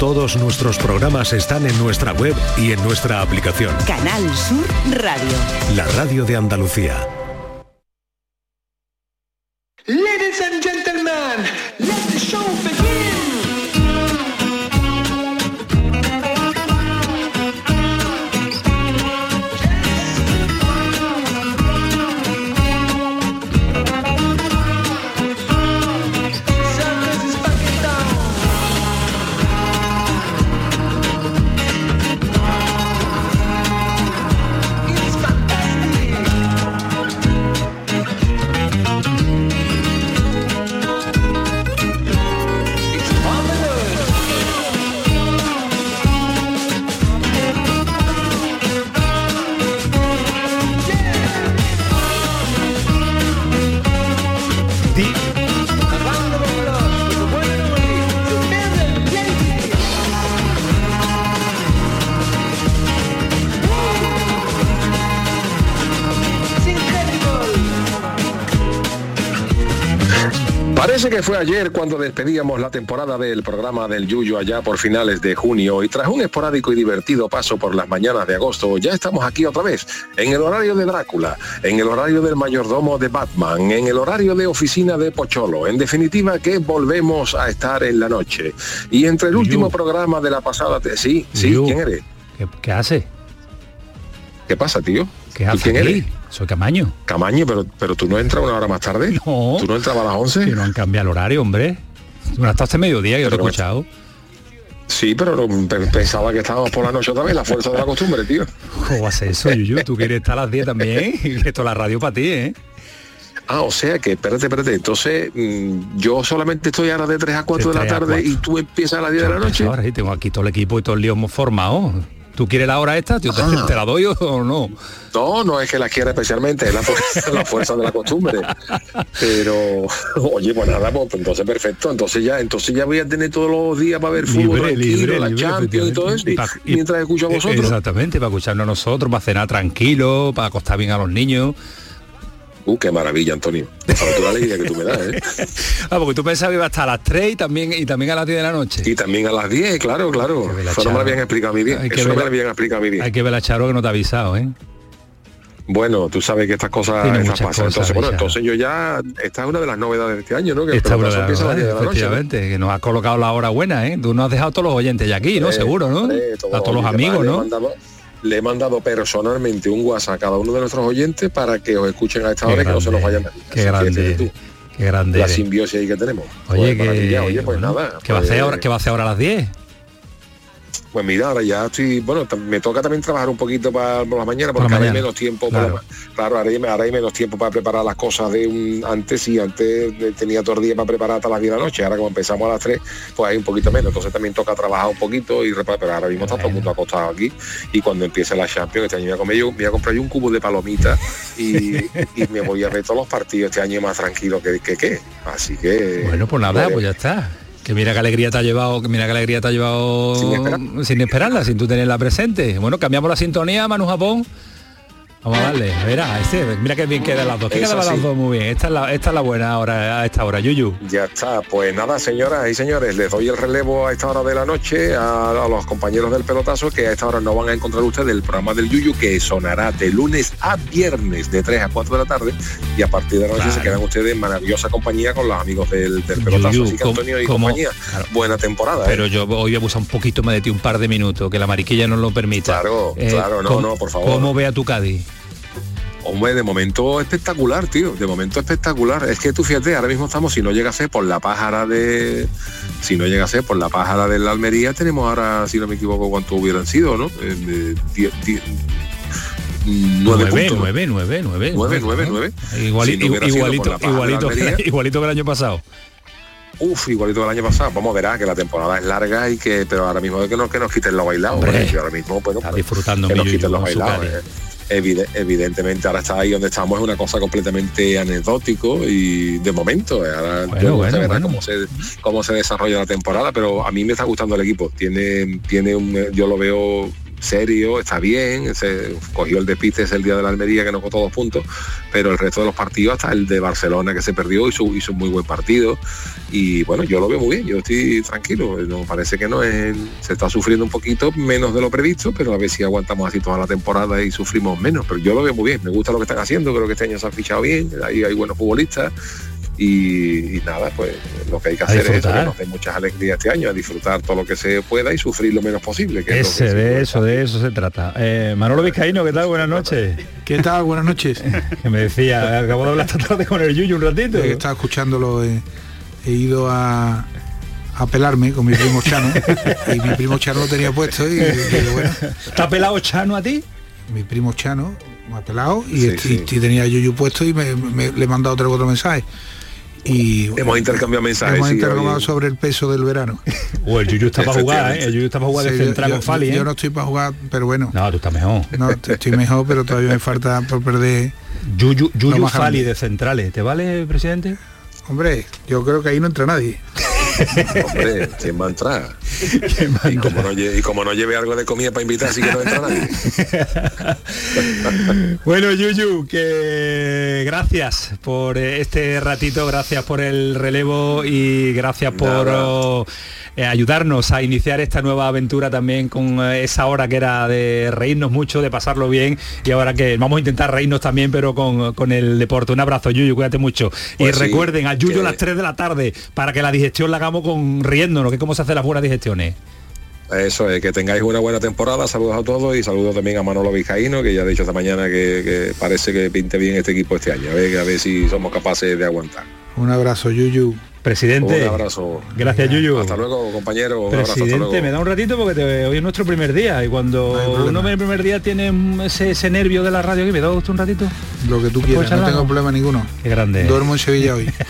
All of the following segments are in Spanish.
Todos nuestros programas están en nuestra web y en nuestra aplicación. Canal Sur Radio. La radio de Andalucía. Fue ayer cuando despedíamos la temporada del programa del Yuyo allá por finales de junio y tras un esporádico y divertido paso por las mañanas de agosto, ya estamos aquí otra vez, en el horario de Drácula, en el horario del mayordomo de Batman, en el horario de oficina de Pocholo, en definitiva que volvemos a estar en la noche. Y entre el último programa de la pasada... te- Sí, sí. ¿quién eres? ¿Qué, qué hace? ¿Qué pasa, tío? ¿Qué ¿Tú hace quién aquí? eres? Soy Camaño. Camaño, pero, pero tú no entras una hora más tarde. No. ¿Tú no entrabas a las 11? Que no han cambiado el horario, hombre. Tú no este mediodía, yo lo he Pero- escuchado. Sí, pero no- pensaba que estábamos por la noche otra vez, la fuerza de la costumbre, tío. ¿Cómo ser eso, Yuyu? Tú quieres estar a las 10 también. Esto es la radio para ti, ¿eh? Ah, o sea que, espérate, espérate, entonces mm, yo solamente estoy ahora de 3 a 4 de, la 3 a tarde 4. y tú empiezas a las 10 de la noche. Ahora sí, tengo aquí todo el equipo y todo el lío hemos formado. ¿Tú quieres la hora esta? ¿Yo te, Ah. te la doy o no? No, no es que la quiera especialmente, es la, fu- la fuerza de la costumbre. Pero, oye, pues nada, pues entonces perfecto. Entonces ya, entonces ya voy a tener todos los días para ver fútbol Libre, tranquilo, libre, la libre, Champions y todo eso, y- mientras escucho a eh, vosotros. Exactamente, para escucharnos a nosotros, para cenar tranquilo, para acostar bien a los niños. Uh, qué maravilla, Antonio. Por favor, la alegría que tú me das, ¿eh? Ah, porque tú pensabas que iba hasta las 3 y también, y también a las 10 de la noche. Y también a las 10, claro, claro. Eso no me lo habían explicado a mí bien. Hay que Eso no me lo habían explicado a mí bien. Hay que ver a Charo que no te ha avisado, ¿eh? Bueno, tú sabes que estas cosas, estas pasan. cosas, entonces, bueno, entonces yo ya, esta es una de las novedades de este año, ¿no? Que el Esta pelotazo hora, empieza a las 10 de la noche. ¿no? que nos ha colocado la hora buena, ¿eh? Tú nos has dejado a todos los oyentes ya aquí, ¿no? Eh, Seguro, ¿no? hombre, a todos los amigos, ¿no? mandado- le he mandado personalmente un WhatsApp a cada uno de nuestros oyentes para que os escuchen a esta Qué hora y que no se nos vayan. Qué Así que grande, eres, qué grande. la simbiosis ahí que tenemos. Oye, Pues, que, oye, pues bueno, nada. ¿qué va a hacer pues- ahora? ¿Qué va a hacer ahora a las 10? Pues mira, ahora ya estoy, bueno, me toca también trabajar un poquito para por la mañana Por porque la ahora hay mañana, menos tiempo, claro. la- claro, ahora hay, ahora hay menos tiempo para preparar las cosas de un antes y antes tenía todo el día para preparar hasta las 10 de la noche, ahora como empezamos a las 3, pues hay un poquito menos, entonces también toca trabajar un poquito y reparar, pero ahora mismo está todo el mundo acostado aquí y cuando empiece la Champions, este año me voy a, comer yo, voy a comprar yo un cubo de palomitas y, y me voy a ver todos los partidos este año más tranquilo que que, que. así que Bueno, pues nada, pues ya está. Que mira qué alegría te ha llevado, que mira qué alegría te ha llevado Sin esperar. sin esperarla, sin tú tenerla presente. Bueno, cambiamos la sintonía, Manu Japón. Vamos a darle, verá, este, mira qué bien quedan las dos. Que quedaban las sí. dos muy bien. Esta es la, esta es la buena ahora a esta hora, Yuyu. Ya está, pues nada, señoras y señores, les doy el relevo a esta hora de la noche a, a los compañeros del pelotazo que a esta hora no van a encontrar ustedes el programa del Yuyu que sonará de lunes a viernes de 3 a 4 de la tarde y a partir de la noche Claro. se quedan ustedes en maravillosa compañía con los amigos del, del pelotazo. Yuyu, Así que ¿cómo- Antonio y cómo- compañía, claro. buena temporada. ¿eh? Pero yo hoy voy a abusar un poquito más de ti, un par de minutos, que la mariquilla nos lo permita. Claro, claro, no, ¿cómo- no, por favor. ¿Cómo ve a tu Cádiz? Hombre, de momento espectacular, tío. De momento espectacular. Es que tú fíjate, ahora mismo estamos, si no llega a ser por la pájara de. Si no llega a ser por la pájara de la Almería, tenemos ahora, si no me equivoco, cuánto hubieran sido, ¿no? Eh, die- die- nueve, nueve, puntos. nueve, nueve, nueve, Nueve, nueve, nueve. Iguali- Si no hubiera sido igualito, igualito, Almería. igualito que el año pasado. Uf, igualito que el año pasado. Vamos, verá que la temporada es larga y que, pero ahora mismo es que no, que nos quiten los bailados. Hombre, porque ahora mismo, bueno, Está pues, disfrutando que nos quiten los bailados. Evide- evidentemente ahora está ahí donde estamos es una cosa completamente anecdótico y de momento eh, ahora Bueno, bueno, verá bueno. cómo se cómo se desarrolla la temporada pero a mí me está gustando el equipo tiene tiene un yo lo veo serio, está bien, se cogió el despiste el día de la Almería que no costó dos puntos, pero el resto de los partidos, hasta el de Barcelona que se perdió, hizo, hizo un muy buen partido. Y bueno, yo lo veo muy bien, yo estoy tranquilo, no parece que no es, se está sufriendo un poquito menos de lo previsto, pero a ver si aguantamos así toda la temporada y sufrimos menos. Pero yo lo veo muy bien, me gusta lo que están haciendo, creo que este año se han fichado bien, ahí hay buenos futbolistas y, nada, pues lo que hay que hacer es eso, que nos dé muchas alegrías este año, a disfrutar todo lo que se pueda y sufrir lo menos posible. Que Ese, de eso, de eso se trata. Eh, Manolo Vizcaíno, ¿qué tal? Buenas noches. ¿Qué tal? Buenas noches. que me decía, acabo de hablar esta tarde con el Yuyu un ratito. Eh, estaba escuchándolo, he ido a, a pelarme con mi primo Chano y mi primo Chano lo tenía puesto y, bueno. ¿Está pelado Chano a ti? Mi primo Chano me ha pelado y, tenía Yuyu puesto y me, le he mandado otro otro mensaje y hemos intercambiado mensajes hemos intercambiado sobre el peso del verano. O el Yuyu está para jugar ¿eh? el Yuyu está para jugar de central con Fali yo, ¿eh? yo, no estoy para jugar pero bueno. No tú estás mejor. No estoy mejor pero todavía me falta por perder. Yuyu, Yuyu Fali de centrales ¿te vale presidente? hombre yo creo que ahí no entra nadie Hombre, ¿quién va a entrar? Y como, no, y como, no, lleve algo de comida para invitar, así que no entra nadie. bueno, Yuyu, que gracias por este ratito, gracias por el relevo y gracias por... Eh, ayudarnos a iniciar esta nueva aventura también con eh, esa hora que era de reírnos mucho, de pasarlo bien y ahora que vamos a intentar reírnos también pero con, el deporte. Un abrazo Yuyu, cuídate mucho. y pues recuerden a Yuyu a las 3 de la tarde para que la digestión la hagamos con riéndonos, que cómo se hacen las buenas digestiones. Eso es, que tengáis una buena temporada, saludos a todos y saludos también a Manolo Vizcaíno, que ya ha dicho esta mañana que, parece que pinte bien este equipo este año, a ver, a ver si somos capaces de aguantar. Un abrazo, Yuyu. Presidente. Un abrazo. Gracias, Yuyu. Hasta luego, compañero. Presidente, me da un ratito porque hoy es nuestro primer día y cuando uno en el primer día tiene ese, nervio de la radio, que me da usted un ratito. Lo que tú quieras, no tengo problema ninguno. Qué grande. Duermo en Sevilla hoy.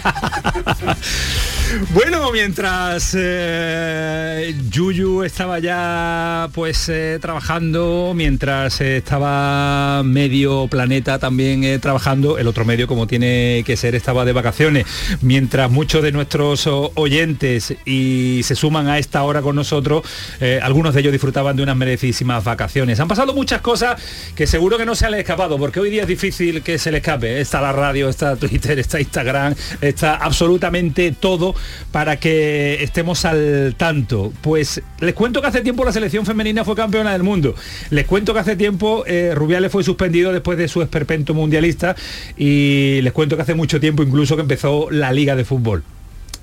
bueno, mientras eh, Yuyu estaba ya pues eh, trabajando, mientras estaba medio planeta también eh, trabajando, el otro medio como tiene que ser estaba de vacaciones, mientras muchos de nuestros oyentes y se suman a esta hora con nosotros, eh, algunos de ellos disfrutaban de unas merecidísimas vacaciones. Han pasado muchas cosas que seguro que no se han escapado, porque hoy día es difícil que se le escape. Está la radio, está Twitter, está Instagram, está absolutamente todo para que estemos al tanto. Pues les cuento que hace tiempo la selección femenina fue campeona del mundo. Les cuento que hace tiempo eh, Rubiales fue suspendido después de su esperpento mundialista y les cuento que hace mucho tiempo incluso que empezó la liga de fútbol.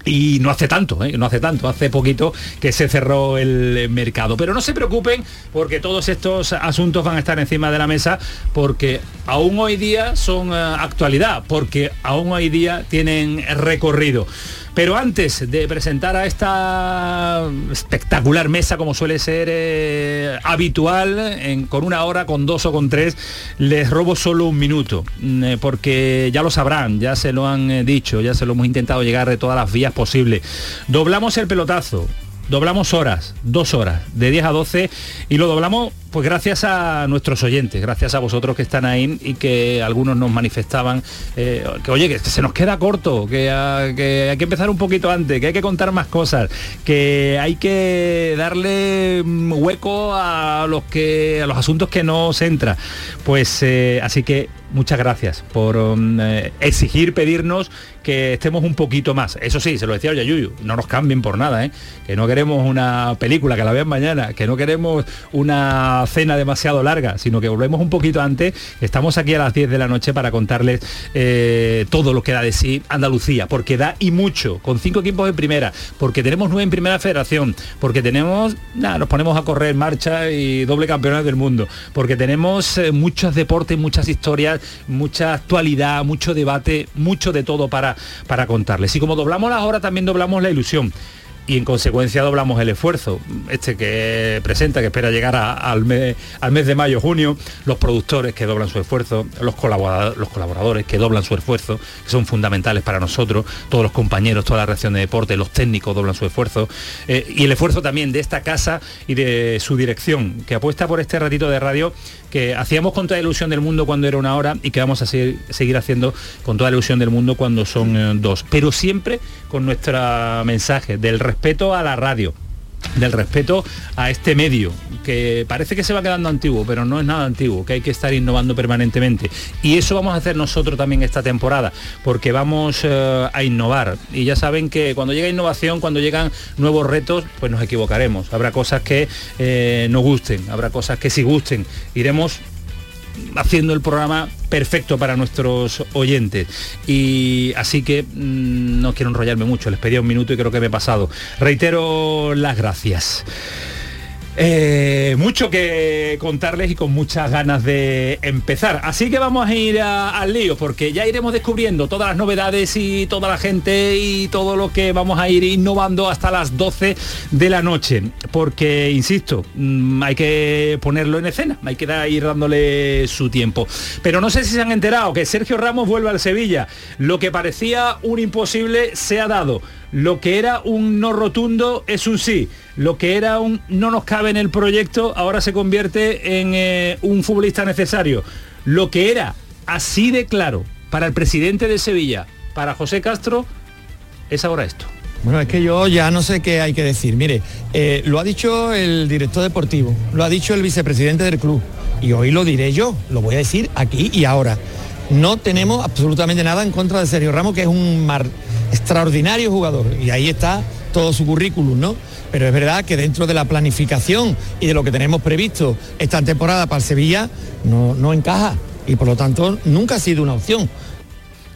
Y no hace tanto, ¿eh? no hace tanto, hace poquito que se cerró el mercado. Pero no se preocupen porque todos estos asuntos van a estar encima de la mesa porque aún hoy día son eh, actualidad, porque aún hoy día tienen recorrido. Pero antes de presentar a esta espectacular mesa, como suele ser eh, habitual, con una hora, con dos o con tres, les robo solo un minuto, mm, eh, porque ya lo sabrán, ya se lo han eh, dicho, ya se lo hemos intentado llegar de todas las vías posibles. Doblamos el pelotazo, doblamos horas, dos horas, de 10 a 12, y lo doblamos pues gracias a nuestros oyentes, gracias a vosotros que están ahí y que algunos nos manifestaban eh, que oye, que se nos queda corto, que, hay que empezar un poquito antes, que hay que contar más cosas, que hay que darle mm, hueco a los que a los asuntos que nos entra. Pues eh, así que muchas gracias por mm, eh, exigir, pedirnos que estemos un poquito más. Eso sí, se lo decía Yuyu, no nos cambien por nada, que no queremos una película que la vean mañana, que no queremos una cena demasiado larga, sino que volvemos un poquito antes. Estamos aquí a las 10 de la noche para contarles eh, todo lo que da de sí Andalucía, porque da y mucho, con cinco equipos en primera, porque tenemos nueve en primera federación, porque tenemos, nada, nos ponemos a correr marcha y doble campeonato del mundo, porque tenemos eh, muchos deportes, muchas historias, mucha actualidad, mucho debate, mucho de todo para, para contarles. Y como doblamos las horas, también doblamos la ilusión y en consecuencia doblamos el esfuerzo. Este que presenta, que espera llegar al, mes, al mes de mayo, junio, los productores que doblan su esfuerzo, los colaboradores, los colaboradores que doblan su esfuerzo, que son fundamentales para nosotros, todos los compañeros, toda la reacción de deporte, los técnicos doblan su esfuerzo, eh, y el esfuerzo también de esta casa y de su dirección, que apuesta por este ratito de radio que hacíamos con toda la ilusión del mundo cuando era una hora y que vamos a seguir, seguir haciendo con toda la ilusión del mundo cuando son eh, dos. Pero siempre con nuestro mensaje del respeto a la radio, del respeto a este medio, que parece que se va quedando antiguo, pero no es nada antiguo, que hay que estar innovando permanentemente. Y eso vamos a hacer nosotros también esta temporada, porque vamos eh, a innovar. Y ya saben que cuando llega innovación, cuando llegan nuevos retos, pues nos equivocaremos. Habrá cosas que eh, no gusten, habrá cosas que sí gusten. Iremos haciendo el programa perfecto para nuestros oyentes. Y así que mm, no quiero enrollarme mucho, les pedí un minuto y creo que me he pasado. Reitero las gracias. Eh, mucho que contarles y con muchas ganas de empezar. Así que vamos a ir al lío, porque ya iremos descubriendo todas las novedades y toda la gente y todo lo que vamos a ir innovando hasta las 12 de la noche. Porque, insisto, mm, hay que ponerlo en escena, hay que ir dándole su tiempo. Pero no sé si se han enterado que Sergio Ramos vuelve al Sevilla. Lo que parecía un imposible se ha dado. Lo que era un no rotundo es un sí. Lo que era un no nos cabe en el proyecto ahora se convierte en eh, un futbolista necesario. Lo que era así de claro para el presidente de Sevilla, para José Castro, es ahora esto. Bueno, es que yo ya no sé qué hay que decir. Mire, eh, lo ha dicho el director deportivo, lo ha dicho el vicepresidente del club y hoy lo diré yo, lo voy a decir aquí y ahora. No tenemos absolutamente nada en contra de Sergio Ramos, que es un mar extraordinario jugador y ahí está todo su currículum, ¿no? Pero es verdad que dentro de la planificación y de lo que tenemos previsto esta temporada para el Sevilla no, no encaja y por lo tanto nunca ha sido una opción.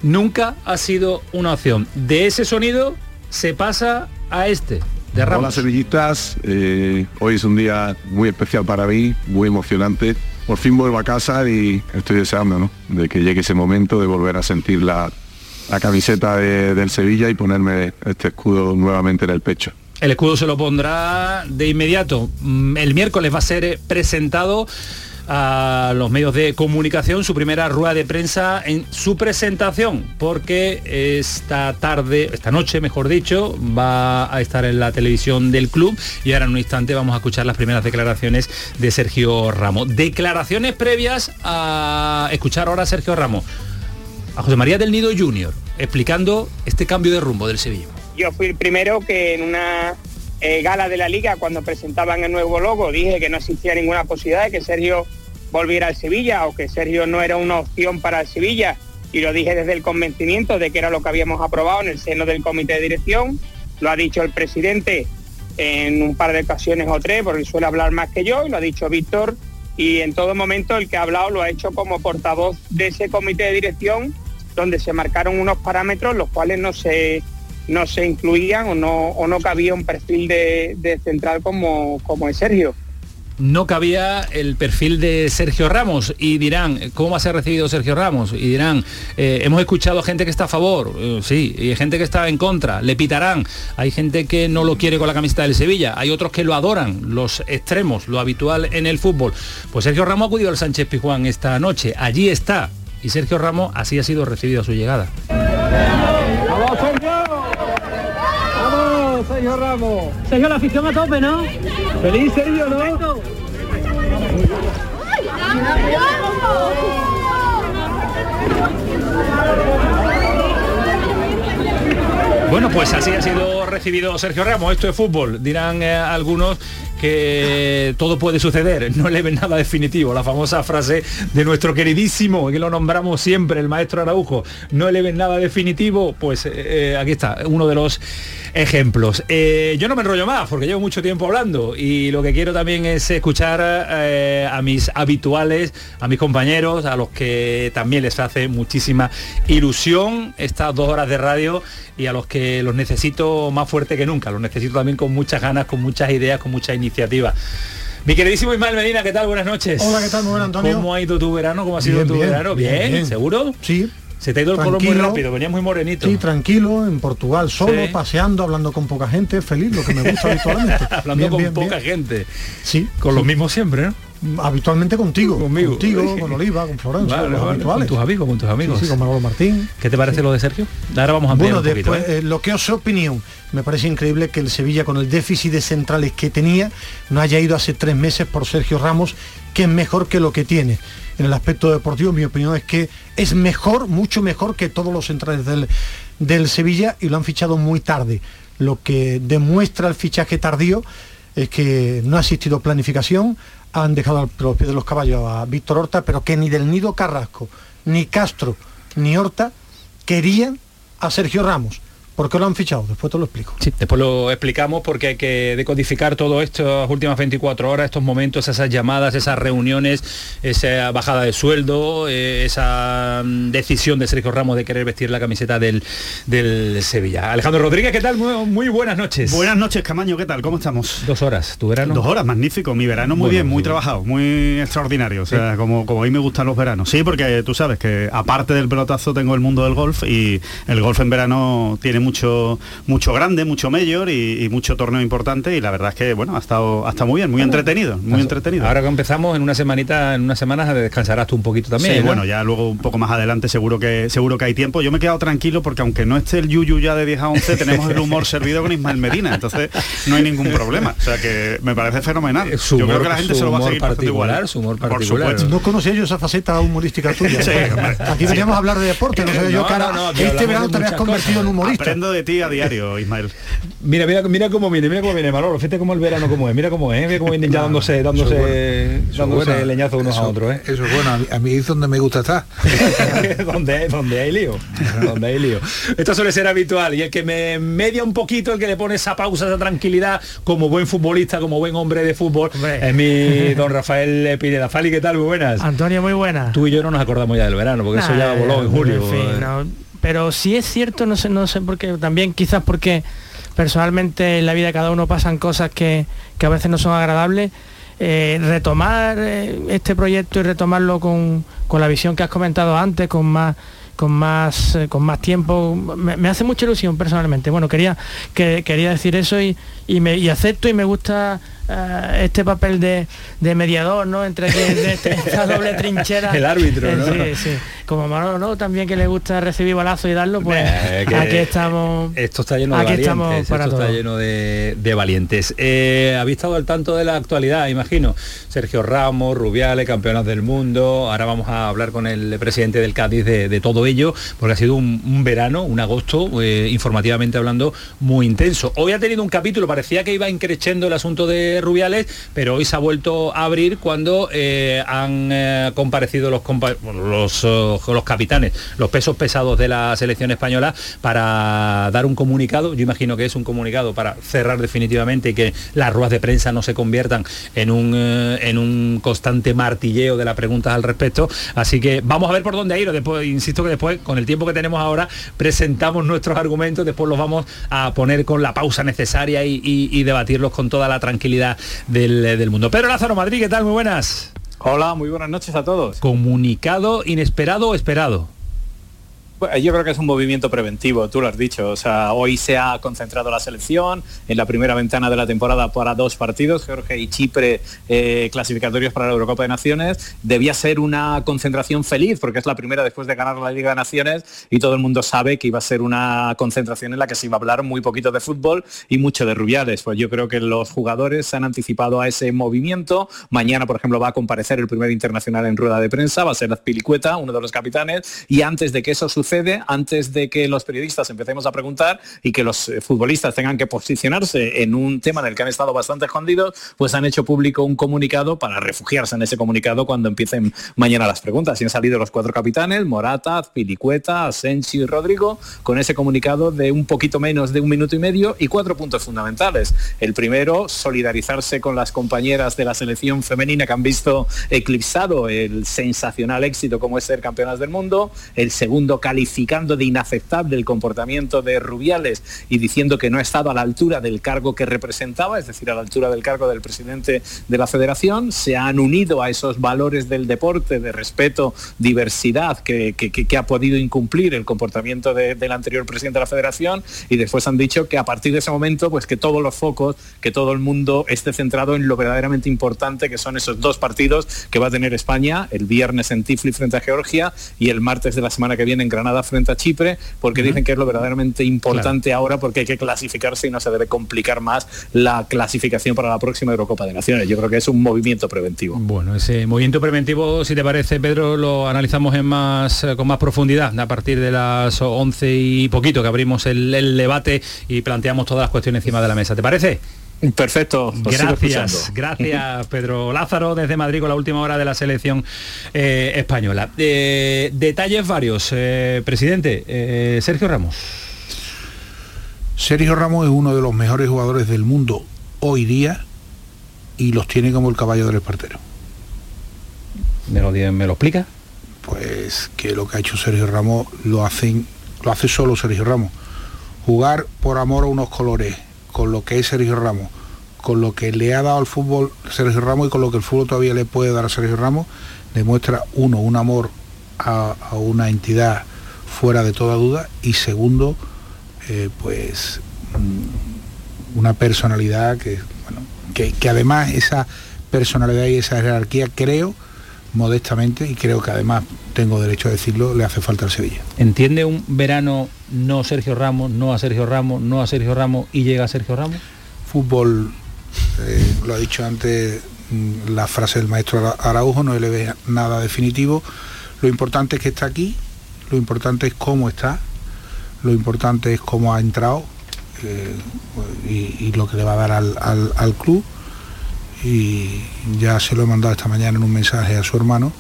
Nunca ha sido una opción. De ese sonido se pasa a este. De Ramos. Hola sevillistas, eh, hoy es un día muy especial para mí, muy emocionante. Por fin vuelvo a casa y estoy deseando ¿no? de que llegue ese momento de volver a sentir la, la camiseta de- del Sevilla y ponerme este escudo nuevamente en el pecho. El escudo se lo pondrá de inmediato. Mm, El miércoles va a ser presentado a los medios de comunicación su primera rueda de prensa en su presentación porque esta tarde, esta noche mejor dicho, va a estar en la televisión del club y ahora en un instante vamos a escuchar las primeras declaraciones de Sergio Ramos. Declaraciones previas a escuchar ahora a Sergio Ramos, a José María del Nido Junior, explicando este cambio de rumbo del Sevilla. Yo fui el primero que en una eh, gala de la liga, cuando presentaban el nuevo logo, dije que no existía ninguna posibilidad de que Sergio volviera al Sevilla o que Sergio no era una opción para el Sevilla. Y lo dije desde el convencimiento de que era lo que habíamos aprobado en el seno del comité de dirección. Lo ha dicho el presidente en un par de ocasiones o tres, porque suele hablar más que yo, y lo ha dicho Víctor. Y en todo momento el que ha hablado lo ha hecho como portavoz de ese comité de dirección, donde se marcaron unos parámetros los cuales no se no se incluían o no, o no cabía un perfil de, central como, como es Sergio. no cabía el perfil de Sergio Ramos. Y dirán, ¿cómo va a ser recibido Sergio Ramos? Y dirán, eh, hemos escuchado gente que está a favor, eh, sí, y gente que está en contra, le pitarán, hay gente que no lo quiere con la camiseta del Sevilla, hay otros que lo adoran, los extremos, lo habitual en el fútbol. Pues Sergio Ramos ha al Sánchez Pizjuán esta noche, allí está, y Sergio Ramos así ha sido recibido a su llegada. ¡Vamos, Sergio! ¡Vamos, Sergio Ramos! Sergio, la afición a tope, ¿no? ¡Feliz Sergio, no! Bueno, pues así ha sido recibido Sergio Ramos. Esto es fútbol. Dirán eh, algunos que todo puede suceder, no le ven nada definitivo. La famosa frase de nuestro queridísimo, que lo nombramos siempre, el maestro Araujo, no le ven nada definitivo, pues eh, eh, aquí está, uno de los ejemplos. Eh, yo no me enrollo más porque llevo mucho tiempo hablando y lo que quiero también es escuchar a mis habituales, a mis compañeros, a los que también les hace muchísima ilusión estas dos horas de radio y a los que los necesito más fuerte que nunca, los necesito también con muchas ganas, con muchas ideas, con mucha iniciativa. Mi queridísimo Ismael Medina, ¿qué tal? Buenas noches. Hola, ¿qué tal? Muy buenas, Antonio. ¿Cómo ha ido tu verano? ¿Cómo ha sido Bien, tu bien, verano? bien. ¿Seguro? Sí. Se te ha ido el color muy rápido, venías muy morenito. Sí, tranquilo, en Portugal, solo, Sí. paseando, hablando con poca gente, feliz, lo que me gusta habitualmente. Hablando Bien, con bien, poca bien. gente. Sí. Con los mismos siempre, ¿no? Habitualmente contigo. Conmigo. Contigo, con Oliva, con Florencia, Vale, los vale, habituales. Con tus amigos, con tus amigos. Sí, sí, con Manolo Martín. ¿Qué te parece lo de Sergio? Ahora vamos a ampliar Bueno, un poquito. después, ¿eh? eh, lo que os opinión, me parece increíble que el Sevilla con el déficit de centrales que tenía no haya ido hace tres meses por Sergio Ramos, que es mejor que lo que tiene. En el aspecto deportivo, mi opinión es que es mejor, mucho mejor que todos los centrales del, del Sevilla y lo han fichado muy tarde, lo que demuestra el fichaje tardío es que no ha existido planificación, han dejado a los pies de los caballos a Víctor Horta, pero que ni del Nido Carrasco, ni Castro, ni Horta querían a Sergio Ramos. ¿Por qué lo han fichado? Después te lo explico. Sí, después lo explicamos porque hay que decodificar todo esto, las últimas 24 horas, estos momentos, esas llamadas, esas reuniones, esa bajada de sueldo, eh, esa mm, decisión de Sergio Ramos de querer vestir la camiseta del, del Sevilla. Alejandro Rodríguez, ¿qué tal? Muy, muy buenas noches. Buenas noches, Camaño, ¿qué tal? ¿Cómo estamos? Dos horas, ¿tu verano? Dos horas, magnífico. Mi verano muy Bueno, bien, muy trabajado, muy extraordinario. O sea, como, como a mí me gustan los veranos. Sí, porque tú sabes que aparte del pelotazo tengo el mundo del golf y el golf en verano tiene mucho mucho grande, mucho mayor y, y mucho torneo importante y la verdad es que bueno, ha estado, ha estado muy bien, muy entretenido, muy entretenido. Ahora que empezamos, en una semanita, en unas semanas descansarás tú un poquito también. Sí, ¿no? bueno, ya luego un poco más adelante seguro que seguro que hay tiempo. Yo me he quedado tranquilo porque aunque no esté el Yuyu ya de 10 a 11, tenemos el humor servido con Ismael Medina, entonces no hay ningún problema. O sea que me parece fenomenal. Su yo creo humor- que la gente su se lo va a humor seguir particular, su humor Por particular. supuesto. No conocía yo esa faceta humorística tuya. Sí. Aquí veníamos a hablar de deporte, no sé yo No, que ahora no, no, aquí este verano te habías convertido cosas. en humorista. Aprendo de ti a diario, Ismael. Mira, mira, mira cómo viene, mira cómo viene Manolo, fíjate cómo el verano cómo es, mira cómo es, mira cómo vienen ya dándose, dándose, es dándose bueno. leñazo unos Eso- a otros, ¿eh? Eso es bueno, a mí, es donde me gusta estar. donde, hay, donde hay lío, donde hay lío. Esto suele ser habitual y el que me media un poquito, el que le pone esa pausa, esa tranquilidad, como buen futbolista, como buen hombre de fútbol, es mi don Rafael Pineda. Fali, ¿qué tal? Muy buenas. Antonio, muy buena. Tú y yo no nos acordamos ya del verano, porque eso ya voló en julio. en fin, eh. no. Pero sí es cierto, no sé, no sé por qué, también quizás porque personalmente en la vida de cada uno pasan cosas que, que a veces no son agradables. eh, retomar eh, este proyecto y retomarlo con, con la visión que has comentado antes, con más con más eh, con más tiempo me, hace mucha ilusión personalmente bueno quería que quería decir eso y, y me y acepto y me gusta eh, este papel de, de mediador no entre de esta doble trinchera El árbitro, Eh, ¿no? sí, sí. como Manolo no también que le gusta recibir balazo y darlo pues Eh, aquí estamos Esto está lleno de aquí valientes. para esto está lleno de, de valientes. Eh, Habéis estado al tanto de la actualidad, imagino. Sergio Ramos, Rubiales, campeonas del mundo. Ahora vamos a hablar con el presidente del Cádiz de, todo ello, porque ha sido un, un verano, un agosto, informativamente hablando, muy intenso. Hoy ha tenido un capítulo, parecía que iba increciendo el asunto de Rubiales, pero hoy se ha vuelto a abrir cuando eh, han eh, comparecido los, compa- los, eh, los capitanes, los pesos pesados de la selección española para dar un comunicado, yo imagino que es un comunicado para cerrar definitivamente y que las ruedas de prensa no se conviertan en un, en un constante martilleo de las preguntas al respecto. Así que vamos a ver por dónde ido. Después, insisto que después, con el tiempo que tenemos ahora, presentamos nuestros argumentos, después los vamos a poner con la pausa necesaria y debatirlos con toda la tranquilidad del, del mundo. Pedro Lázaro Madrid, ¿qué tal? Muy buenas. Hola, muy buenas noches a todos. Comunicado inesperado o esperado. Yo creo que es un movimiento preventivo, tú lo has dicho. O sea, hoy se ha concentrado la selección en la primera ventana de la temporada para dos partidos, Georgia y Chipre, eh, clasificatorios para la Eurocopa de Naciones. Debía ser una concentración feliz, porque es la primera después de ganar la Liga de Naciones y todo el mundo sabe que iba a ser una concentración en la que se iba a hablar muy poquito de fútbol y mucho de Rubiales. Pues yo creo que los jugadores se han anticipado a ese movimiento. Mañana, por ejemplo, va a comparecer el primer internacional en rueda de prensa, va a ser Azpilicueta, uno de los capitanes, y antes de que eso suceda, antes de que los periodistas empecemos a preguntar y que los eh, futbolistas tengan que posicionarse en un tema en el que han estado bastante escondidos, pues han hecho público un comunicado para refugiarse en ese comunicado cuando empiecen mañana las preguntas. Y han salido los cuatro capitanes, Morata, Azpilicueta, Asensio y Rodrigo, con ese comunicado de un poquito menos de un minuto y medio y cuatro puntos fundamentales. El primero, solidarizarse con las compañeras de la selección femenina que han visto eclipsado el sensacional éxito como es ser campeonas del mundo. El segundo, calificando de inaceptable el comportamiento de Rubiales y diciendo que no ha estado a la altura del cargo que representaba, es decir, a la altura del cargo del presidente de la federación. Se han unido a esos valores del deporte, de respeto, diversidad, que, ha podido incumplir el comportamiento de- del anterior presidente de la federación y después han dicho que a partir de ese momento, pues que todos los focos, que todo el mundo esté centrado en lo verdaderamente importante que son esos dos partidos que va a tener España el viernes en Tiflis frente a Georgia y el martes de la semana que viene en Granada frente a Chipre, porque dicen que es lo verdaderamente importante ahora porque hay que clasificarse y no se debe complicar más la clasificación para la próxima Eurocopa de Naciones. Yo creo que es un movimiento preventivo. Bueno, ese movimiento preventivo, si te parece, Pedro, lo analizamos en más, eh, con más profundidad a partir de las 11 y poquito que abrimos el, el debate y planteamos todas las cuestiones encima de la mesa. ¿Te parece? Perfecto. sigo Gracias, gracias Pedro Lázaro desde Madrid con la última hora de la selección eh, española. Eh, detalles varios, eh, presidente eh, Sergio Ramos. Sergio Ramos es uno de los mejores jugadores del mundo hoy día y los tiene como el caballo del espartero. ¿Me lo, me lo explica? Pues que lo que ha hecho Sergio Ramos lo hacen, lo hace solo Sergio Ramos. Jugar por amor a unos colores, con lo que es Sergio Ramos, con lo que le ha dado al fútbol Sergio Ramos y con lo que el fútbol todavía le puede dar a Sergio Ramos, demuestra uno, un amor a, una entidad fuera de toda duda y segundo, eh, pues mm, una personalidad que, bueno, que, que además esa personalidad y esa jerarquía creo modestamente y creo que además tengo derecho a decirlo, le hace falta al Sevilla. ¿Entiende un verano no Sergio Ramos, no a Sergio Ramos, no a Sergio Ramos y llega a Sergio Ramos? Fútbol, eh, lo ha dicho antes mm, la frase del maestro Ara- Araujo, no le ve nada definitivo. Lo importante es que está aquí, lo importante es cómo está, lo importante es cómo ha entrado eh, y, y lo que le va a dar al, al- al club. Y ya se lo he mandado esta mañana en un mensaje a su hermano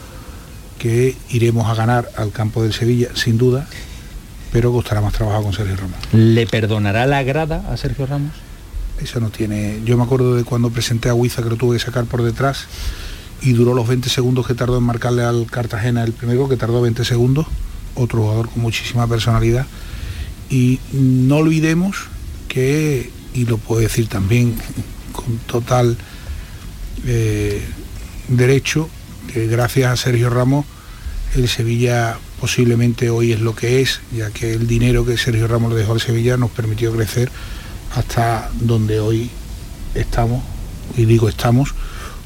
que iremos a ganar al campo del Sevilla, sin duda, pero costará más trabajo con Sergio Ramos. ¿Le perdonará la grada a Sergio Ramos? Eso no tiene. Yo me acuerdo de cuando presenté a Huiza que lo tuve que sacar por detrás y duró los 20 segundos que tardó en marcarle al Cartagena el primero, que tardó 20 segundos. Otro jugador con muchísima personalidad. Y no olvidemos que, y lo puedo decir también con total derecho, gracias a Sergio Ramos el Sevilla posiblemente hoy es lo que es, ya que el dinero que Sergio Ramos le dejó al Sevilla nos permitió crecer hasta donde hoy estamos, y digo estamos,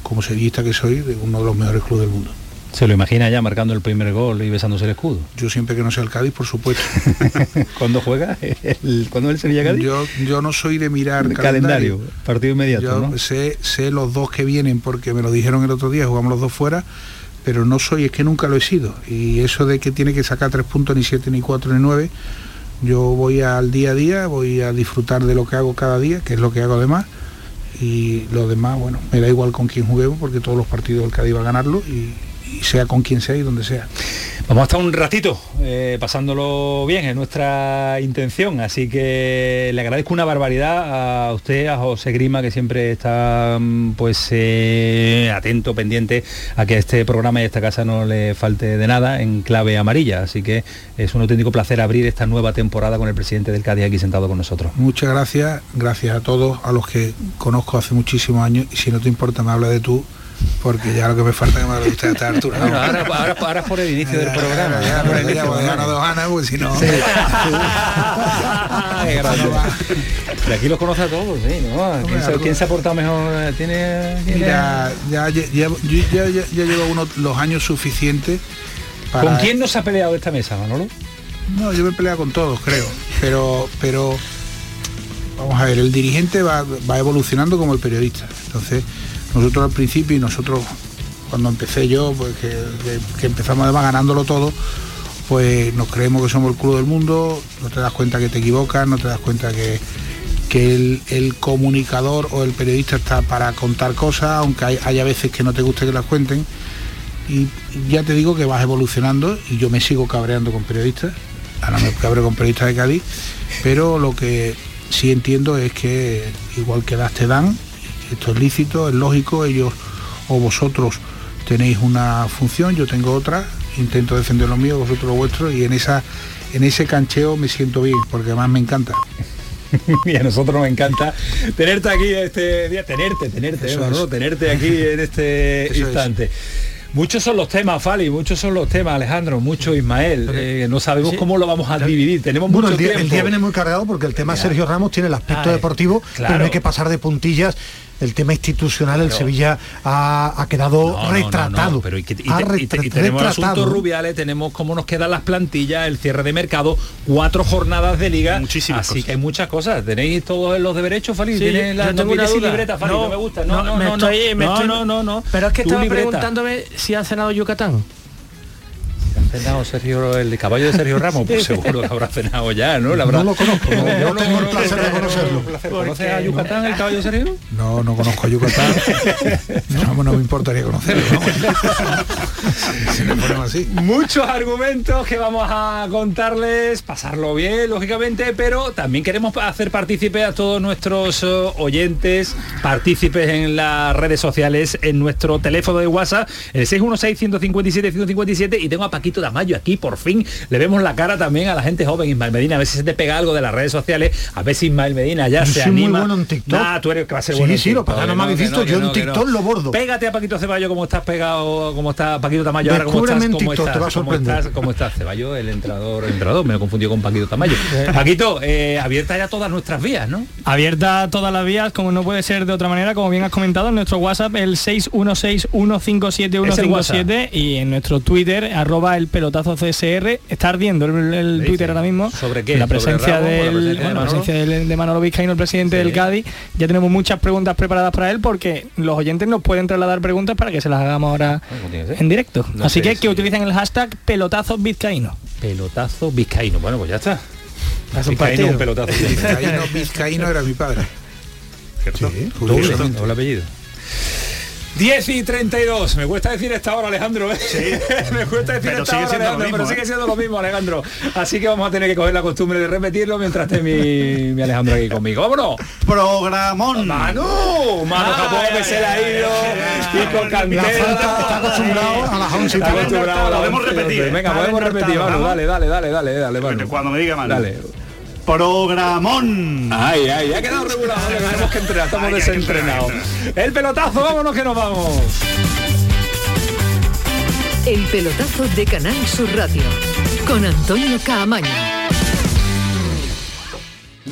como sevillista que soy, de uno de los mejores clubes del mundo. Se lo imagina ya marcando el primer gol y besándose el escudo. Yo siempre que no sea el Cádiz, por supuesto. ¿Cuándo juega? El, ¿Cuándo el Sevilla Cádiz? Yo, yo no soy de mirar El calendario, partido inmediato, Yo ¿no? sé, sé los dos que vienen porque me lo dijeron el otro día, jugamos los dos fuera, pero no soy, es que nunca lo he sido. Y eso de que tiene que sacar tres puntos, ni siete, ni cuatro, ni nueve, yo voy al día a día, voy a disfrutar de lo que hago cada día, que es lo que hago además, y lo demás, bueno, me da igual con quién juguemos, porque todos los partidos del Cádiz va a ganarlo, y, y sea con quien sea y donde sea. Vamos a estar un ratito eh, pasándolo bien, es nuestra intención, así que le agradezco una barbaridad a usted, a José Grima, que siempre está mm, pues eh, atento, pendiente a que este programa y esta casa no le falte de nada en clave amarilla, así que es un auténtico placer abrir esta nueva temporada con el presidente del Cádiz aquí sentado con nosotros. Muchas gracias, gracias a todos, a los que conozco hace muchísimos años, y si no te importa me habla de tú, porque ya lo que me falta que me usted a esta altura. Bueno, ahora, ahora, ahora por el inicio del programa. Ya, ya, pues, ya dos ganas, porque si no... De aquí los conoce a todos, ¿sí? ¿no? ¿Quién, se, quién se ha portado mejor? ¿Tiene, tiene- Mira, ya, ya, ya, ya, ya- llevo unos, los años suficientes para... ¿Con quién no se ha peleado esta mesa, Manolo? No, yo me he peleado con todos, creo. Pero, pero vamos a ver, el dirigente va, va evolucionando como el periodista. Entonces, nosotros al principio y nosotros cuando empecé yo, pues que, empezamos además ganándolo todo, pues nos creemos que somos el club del mundo, no te das cuenta que te equivocas, no te das cuenta que, que el, el comunicador o el periodista está para contar cosas, aunque hay, haya veces que no te guste que las cuenten. Y ya te digo que vas evolucionando y yo me sigo cabreando con periodistas, ahora me cabreo con periodistas de Cádiz, pero lo que sí entiendo es que igual que das te dan, esto es lícito, es lógico, ellos o vosotros tenéis una función, yo tengo otra, intento defender lo mío, vosotros lo vuestro, y en esa en ese cancheo me siento bien, porque además me encanta. y a nosotros nos encanta tenerte aquí este día, tenerte, tenerte, ¿eh, Manolo? tenerte aquí en este Eso es. instante. Muchos son los temas, Fali, muchos son los temas, Alejandro, mucho Ismael. Eh, no sabemos Sí. cómo lo vamos a dividir. Tenemos Bueno, mucho el día, el tiempo. día viene muy cargado porque el tema. Sergio Ramos tiene el aspecto Ay, deportivo, claro. pero no hay que pasar de puntillas. El tema institucional, el. Sevilla ha, ha quedado No, no, no, retratado. no, pero y, que- y Ha te- y te- y retra- tenemos el retratado. asunto Rubiales, tenemos cómo nos quedan las plantillas, el cierre de mercado, cuatro jornadas de liga. Muchísimas así cosas. que hay muchas cosas. ¿Tenéis todos los deberes hechos, Fali? Sí, ¿Tienes yo la, no libreta, Fali? Me gusta. No, no, me no, estoy, no, me no, estoy- no, no, no. Pero es que estaba libreta. preguntándome si ha cenado Yucatán. Cenado Sergio, el caballo de Sergio Ramos? Pues seguro que habrá cenado ya, ¿no? La habrá- No lo conozco, no, Yo no tengo el placer de conocerlo. ¿Conoces a Yucatán, el caballo de Sergio? No, no conozco a Yucatán. No, no me importaría conocerlo. si me ponemos así. Muchos argumentos que vamos a contarles, pasarlo bien, lógicamente, pero también queremos hacer partícipe a todos nuestros eh, oyentes, partícipes en las redes sociales, en nuestro teléfono de WhatsApp, el 616-157-157, y tengo a Paquito Damayo aquí, por fin, le vemos la cara también a la gente joven, Ismael Medina, a ver si se te pega algo de las redes sociales, a ver si Ismael Medina ya Yo se soy muy anima. bueno en TikTok. Nah, tú eres que va a ser Sí, bueno en sí, lo pasa, no me habéis visto, yo en TikTok lo bordo. Pégate a Paquito Ceballo como estás pegado, como está Paquito Tamayo ahora, como estás, TikTok, estás, te va a cómo sorprender. estás, cómo estás, Ceballo, el entrenador, el entrenador, me lo confundió con Paquito Tamayo. Paquito, eh, abierta ya todas nuestras vías, ¿no? Abierta todas las vías, como no puede ser de otra manera, como bien has comentado, en nuestro WhatsApp el 616-157-157 y en nuestro Twitter, arroba el pelotazo CSR, está ardiendo el, el Twitter ahora mismo. ¿Sobre qué? La ¿Sobre presencia, Ramos o la del, presencia de bueno, Manolo? presencia del- de Manolo Vizcaíno, el presidente Sí. del Cádiz. Ya tenemos muchas preguntas preparadas para él porque los oyentes nos pueden trasladar preguntas para que se las hagamos ahora en directo. No Así sé que que utilicen el hashtag pelotazo vizcaíno. Pelotazo vizcaíno. Bueno, pues ya está. Un Vizcaíno, un pelotazo. Vizcaíno, Vizcaíno era mi padre. ¿Cierto? Doble, doble apellido. 10 y 32. Me cuesta decir esta hora, Alejandro. ¿eh? Me cuesta decir Pero esta hora, Alejandro, mismo, pero ¿eh? sigue siendo lo mismo, Alejandro. Así que vamos a tener que coger la costumbre de repetirlo mientras esté mi, mi Alejandro aquí conmigo. ¡Vámonos! Programón. ¡Manu! Manu Japón que se le ha ido. Y con cantera. La está acostumbrado a las 11 y Está acostumbrado a las Podemos 11 y repetir, 12. ¿eh? Venga, podemos repetir, Manu. Dale, dale, dale, dale, dale, Manu. Cuando me diga Manu. Dale. Programón. Ay, ay, ha quedado regulado, que tenemos que entrenar, estamos Ay, desentrenados. El pelotazo, vámonos que nos vamos. El pelotazo de Canal Sur Radio con Antonio Caamaño.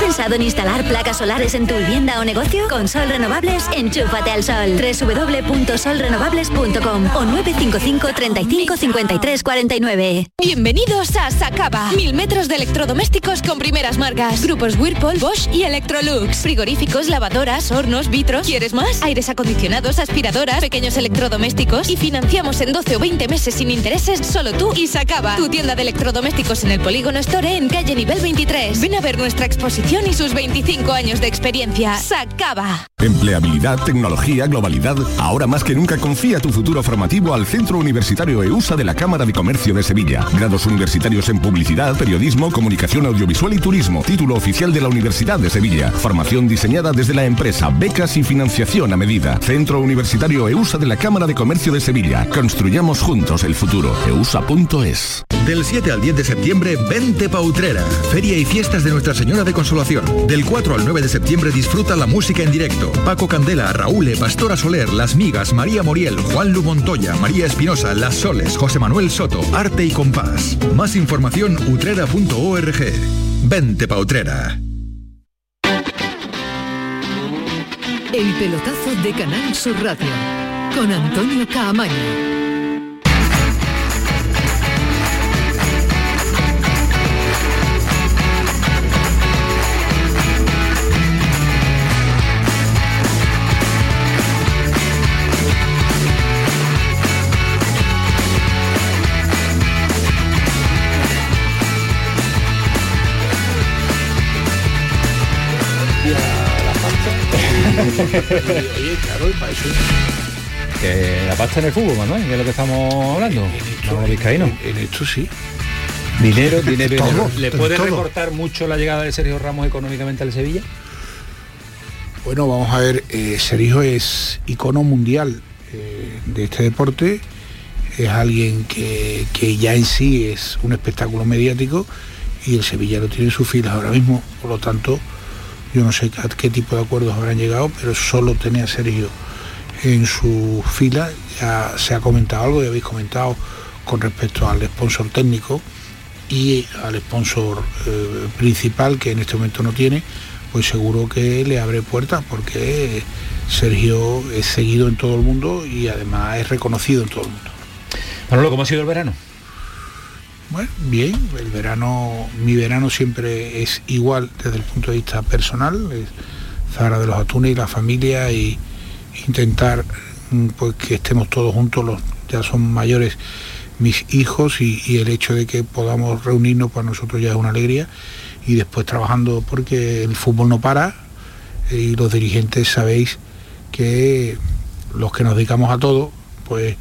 ¿Has pensado en instalar placas solares en tu vivienda o negocio? Con Sol Renovables, enchúfate al sol. www.solrenovables.com o 955 35 53 49. Bienvenidos a Sacaba. Mil metros de electrodomésticos con primeras marcas. Grupos Whirlpool, Bosch y Electrolux. Frigoríficos, lavadoras, hornos, vitros. ¿Quieres más? Aires acondicionados, aspiradoras, pequeños electrodomésticos. Y financiamos en 12 o 20 meses sin intereses solo tú y Sacaba. Tu tienda de electrodomésticos en el Polígono Store en calle nivel 23. Ven a ver nuestra exposición y sus 25 años de experiencia. Sacaba. Empleabilidad, tecnología, globalidad. Ahora más que nunca confía tu futuro formativo al Centro Universitario EUSA de la Cámara de Comercio de Sevilla. Grados universitarios en publicidad, periodismo, comunicación audiovisual y turismo. Título oficial de la Universidad de Sevilla. Formación diseñada desde la empresa, becas y financiación a medida. Centro Universitario EUSA de la Cámara de Comercio de Sevilla. Construyamos juntos el futuro. eusa.es. Del 7 al 10 de septiembre, vente pa' Utrera. Feria y fiestas de Nuestra Señora de Consolación. Del 4 al 9 de septiembre disfruta la música en directo. Paco Candela, Raúl, E, Pastora Soler, Las Migas, María Moriel, Juan Lu Montoya, María Espinosa, Las Soles, José Manuel Soto, Arte y Compás. Más información utrera.org. Vente pa' Utrera. El pelotazo de Canal Sur Radio con Antonio Caamaño. Oye, claro, y para eso Que la pasta en el fútbol, Manuel, que es lo que estamos hablando. Manolo Vizcaíno. En esto sí. Dinero, dinero, Todo, dinero. ¿Le en puede todo. reportar mucho la llegada de Sergio Ramos económicamente al Sevilla? Bueno, vamos a ver, eh, Sergio es icono mundial eh, de este deporte, es alguien que, que ya en sí es un espectáculo mediático y el Sevilla lo tiene en sus filas ahora mismo, por lo tanto, yo no sé a qué tipo de acuerdos habrán llegado, pero solo tener a Sergio en su fila, ya se ha comentado algo, ya habéis comentado con respecto al sponsor técnico y al sponsor eh, principal que en este momento no tiene, pues seguro que le abre puertas porque Sergio es seguido en todo el mundo y además es reconocido en todo el mundo. Manolo, ¿cómo ha sido el verano? Bueno, bien, el verano, mi verano siempre es igual desde el punto de vista personal, es Zara de los Atunes y la familia y intentar mm, pues que estemos todos juntos, los ya son mayores mis hijos y, el hecho de que podamos reunirnos para nosotros ya es una alegría. Y después trabajando porque el fútbol no para y los dirigentes sabéis que los que nos dedicamos a todo, pues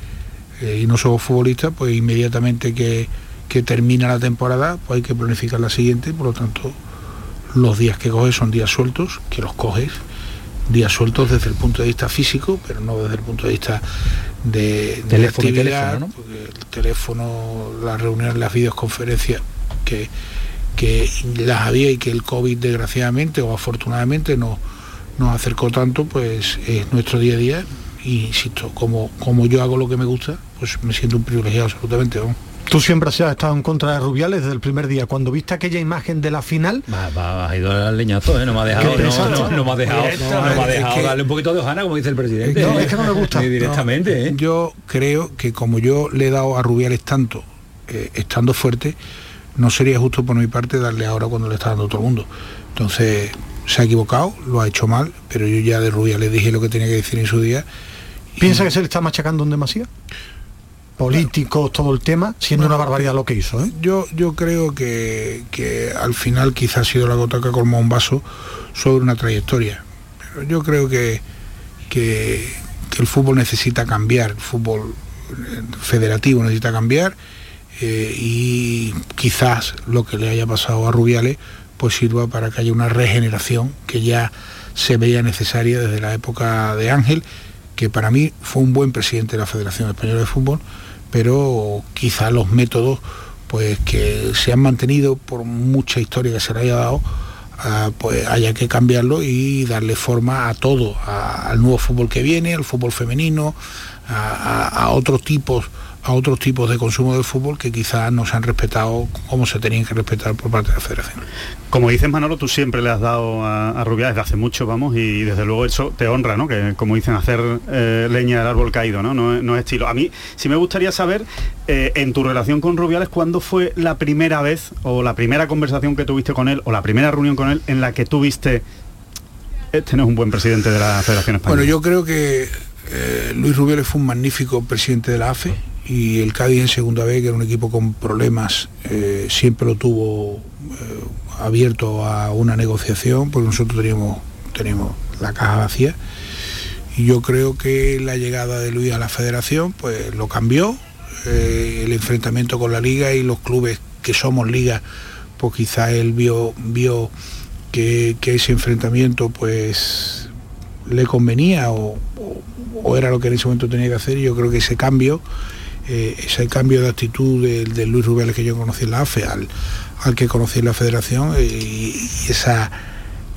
eh, y no somos futbolistas, pues inmediatamente que, que termina la temporada, pues hay que planificar la siguiente, por lo tanto los días que coges son días sueltos, que los coges, días sueltos desde el punto de vista físico, pero no desde el punto de vista de, de Teléfono actividad, teléfono, ¿no? porque el teléfono, las reuniones, las videoconferencias que, que las había y que el COVID desgraciadamente o afortunadamente no, nos acercó tanto, pues es nuestro día a día. Y insisto, como, como yo hago lo que me gusta, pues me siento un privilegiado absolutamente. ¿no? Tú siempre has estado en contra de Rubiales desde el primer día. Cuando viste aquella imagen de la final, Va, va, ha ido al leñazo, ¿eh? no me ha dejado, no, pesado, no, no me ha dejado, no, me ha es dejado que- darle un poquito de hojana, como dice el presidente. No, ¿eh? es que no me gusta. Directamente, ¿eh? Yo creo que como yo le he dado a Rubiales tanto, eh, estando fuerte, no sería justo por mi parte darle ahora cuando le está dando todo el mundo. Entonces, se ha equivocado, lo ha hecho mal, pero yo ya de Rubiales dije lo que tenía que decir en su día. ¿piensa que se le está machacando en demasía? Políticos, todo el tema, siendo una barbaridad lo que hizo. ¿eh? Yo, yo creo que, que al final quizás ha sido la gota que colmó un vaso sobre una trayectoria. Pero yo creo que, que, que el fútbol necesita cambiar, el fútbol eh, federativo necesita cambiar eh, y quizás lo que le haya pasado a Rubiales pues sirva para que haya una regeneración que ya se veía necesaria desde la época de Ángel, que para mí fue un buen presidente de la Federación Española de Fútbol, pero quizás los métodos pues que se han mantenido por mucha historia que se le haya dado ah, pues haya que cambiarlo y darle forma a todo, al nuevo fútbol que viene, al fútbol femenino, a otros tipos a otros tipos de consumo del fútbol que quizás no se han respetado como se tenían que respetar por parte de la federación. Como dices Manolo, tú siempre le has dado a, a Rubiales desde hace mucho, vamos, y desde luego eso te honra, ¿no? Que como dicen, hacer eh, leña del árbol caído, ¿no? No, es- no es estilo. A mí sí me gustaría saber, eh, en tu relación con Rubiales, ¿cuándo fue la primera vez o la primera conversación que tuviste con él o la primera reunión con él en la que tuviste este no es un buen presidente de la Federación Española? Bueno, yo creo que eh, Luis Rubiales fue un magnífico presidente de la AFE y el Cádiz en segunda vez, que era un equipo con problemas, eh, siempre lo tuvo eh, abierto a una negociación, porque nosotros teníamos, teníamos la caja vacía. Y yo creo que la llegada de Luis a la federación pues lo cambió, eh, el enfrentamiento con la liga y los clubes que somos liga, pues quizá él vio, vio que, ese enfrentamiento pues le convenía o- o era lo que en ese momento tenía que hacer y yo creo que ese cambio, eh, ese cambio de actitud del de Luis Rubiales que yo conocí en la AFE al, al que conocí en la federación eh, y, esa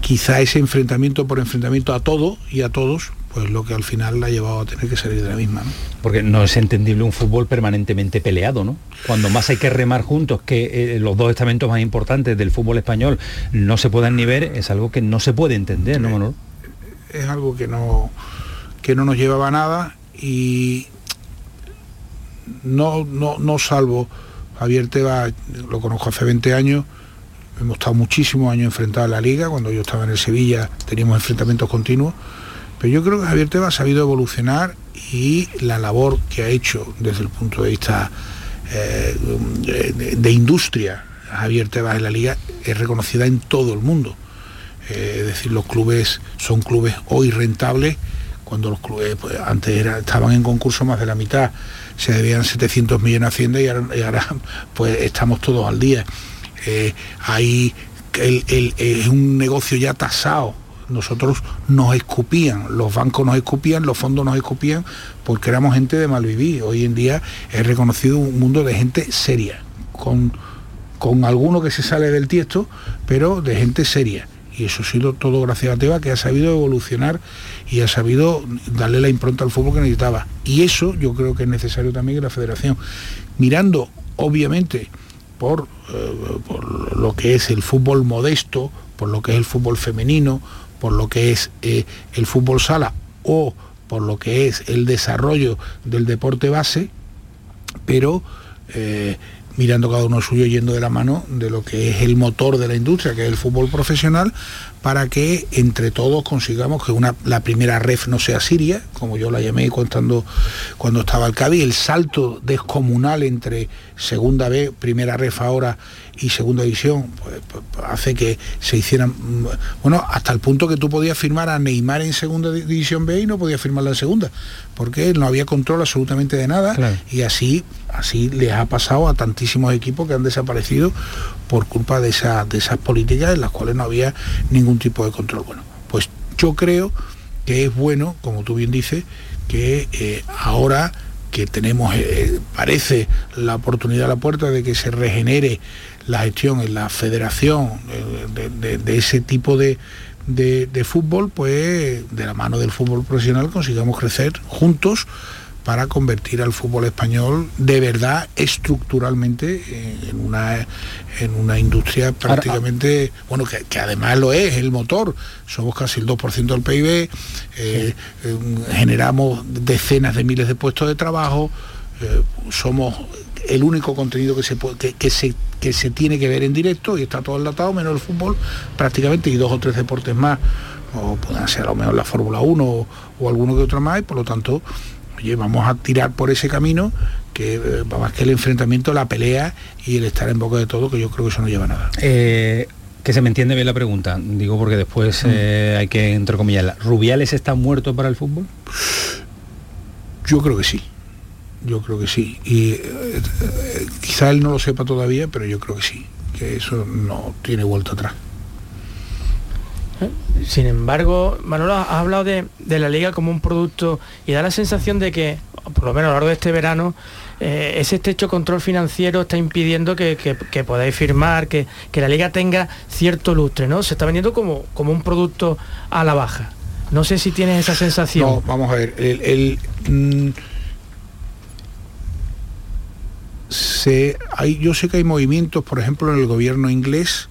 quizá ese enfrentamiento por enfrentamiento a todo y a todos, pues lo que al final la ha llevado a tener que salir de la misma. ¿no? Porque no es entendible un fútbol permanentemente peleado, ¿no? Cuando más hay que remar juntos, que eh, los dos estamentos más importantes del fútbol español no se puedan ni ver, es algo que no se puede entender, ¿no, Manolo? es algo que no que no nos llevaba a nada y no, no, no salvo Javier Teba, lo conozco hace 20 años, hemos estado muchísimos años enfrentados a la liga, cuando yo estaba en el Sevilla teníamos enfrentamientos continuos, pero yo creo que Javier Teba ha sabido evolucionar y la labor que ha hecho desde el punto de vista eh, de, industria Javier Tebas en la liga es reconocida en todo el mundo. Eh, es decir, los clubes son clubes hoy rentables, cuando los clubes pues, antes era- estaban en concurso más de la mitad, se debían 700 millones a Hacienda y ahora, pues estamos todos al día. Eh, es un negocio ya tasado. Nosotros nos escupían, los bancos nos escupían, los fondos nos escupían porque éramos gente de malvivir. Hoy en día es reconocido un mundo de gente seria, con, con alguno que se sale del tiesto, pero de gente seria. Y eso ha sido todo gracias a Teba, que ha sabido evolucionar y ha sabido darle la impronta al fútbol que necesitaba. Y eso yo creo que es necesario también en la federación. Mirando, obviamente, por, eh, por lo que es el fútbol modesto, por lo que es el fútbol femenino, por lo que es eh, el fútbol sala o por lo que es el desarrollo del deporte base, pero eh, mirando cada uno suyo yendo de la mano de lo que es el motor de la industria, que es el fútbol profesional, para que entre todos consigamos que una, la primera ref no sea Siria, como yo la llamé contando cuando estaba el Cádiz, el salto descomunal entre segunda B, primera ref ahora y segunda división, pues, pues, hace que se hicieran, mm, bueno, hasta el punto que tú podías firmar a Neymar en segunda di- división B y no podías firmarla en segunda, porque no había control absolutamente de nada y así, así les ha pasado a tantísimos equipos que han desaparecido por culpa de, esa- de esas políticas en las cuales no había ningún tipo de control. Bueno, pues yo creo que es bueno, como tú bien dices, que eh, ahora que tenemos, eh, parece la oportunidad a la puerta de que se regenere la gestión en la federación eh, de, de- ese tipo de- de fútbol, pues de la mano del fútbol profesional consigamos crecer juntos para convertir al fútbol español de verdad estructuralmente en una en una industria prácticamente bueno que, que además lo es el motor. Somos casi el 2% del PIB eh, eh, generamos decenas de miles de puestos de trabajo eh, somos el único contenido que se puede, que, que se que se tiene que ver en directo y está todo enlatado menos el fútbol prácticamente y dos o tres deportes más. O puedan ser a lo mejor la Fórmula 1 o, o alguno que otro más y por lo tanto oye, vamos a tirar por ese camino que eh, va más que el enfrentamiento, la pelea y el estar en boca de todo, que yo creo que eso no lleva a nada. Eh, que se me entiende bien la pregunta, digo porque después eh, hay que entrecomillarla. ¿Rubiales está muerto para el fútbol? Yo creo que sí, yo creo que sí. Y eh, quizá él no lo sepa todavía, pero yo creo que sí, que eso no tiene vuelta atrás. Sin embargo, Manolo, has hablado de, de la liga como un producto y da la sensación de que, por lo menos a lo largo de este verano, eh, ese estrecho control financiero está impidiendo que, que- podáis firmar, que, que la liga tenga cierto lustre, ¿no? Se está vendiendo como, como un producto a la baja. No sé si tienes esa sensación. No, vamos a ver, mm, se, hay, yo sé que hay movimientos, por ejemplo, en el gobierno inglés,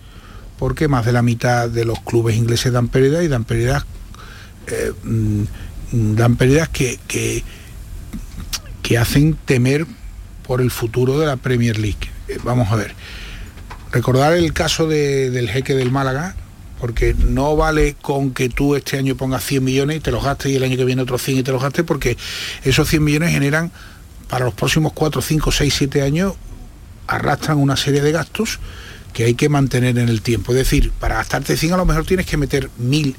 porque más de la mitad de los clubes ingleses dan pérdidas y dan pérdidas, eh, mm, dan pérdidas que, que, que hacen temer por el futuro de la Premier League. Eh, vamos a ver, recordar el caso de- del jeque del Málaga, porque no vale con que tú este año pongas 100 millones y te los gastes y el año que viene otros 100 y te los gastes, porque esos 100 millones generan para los próximos 4, 5, 6, 7 años, arrastran una serie de gastos que hay que mantener en el tiempo. Es decir, para gastarte 100 a lo mejor tienes que meter 1000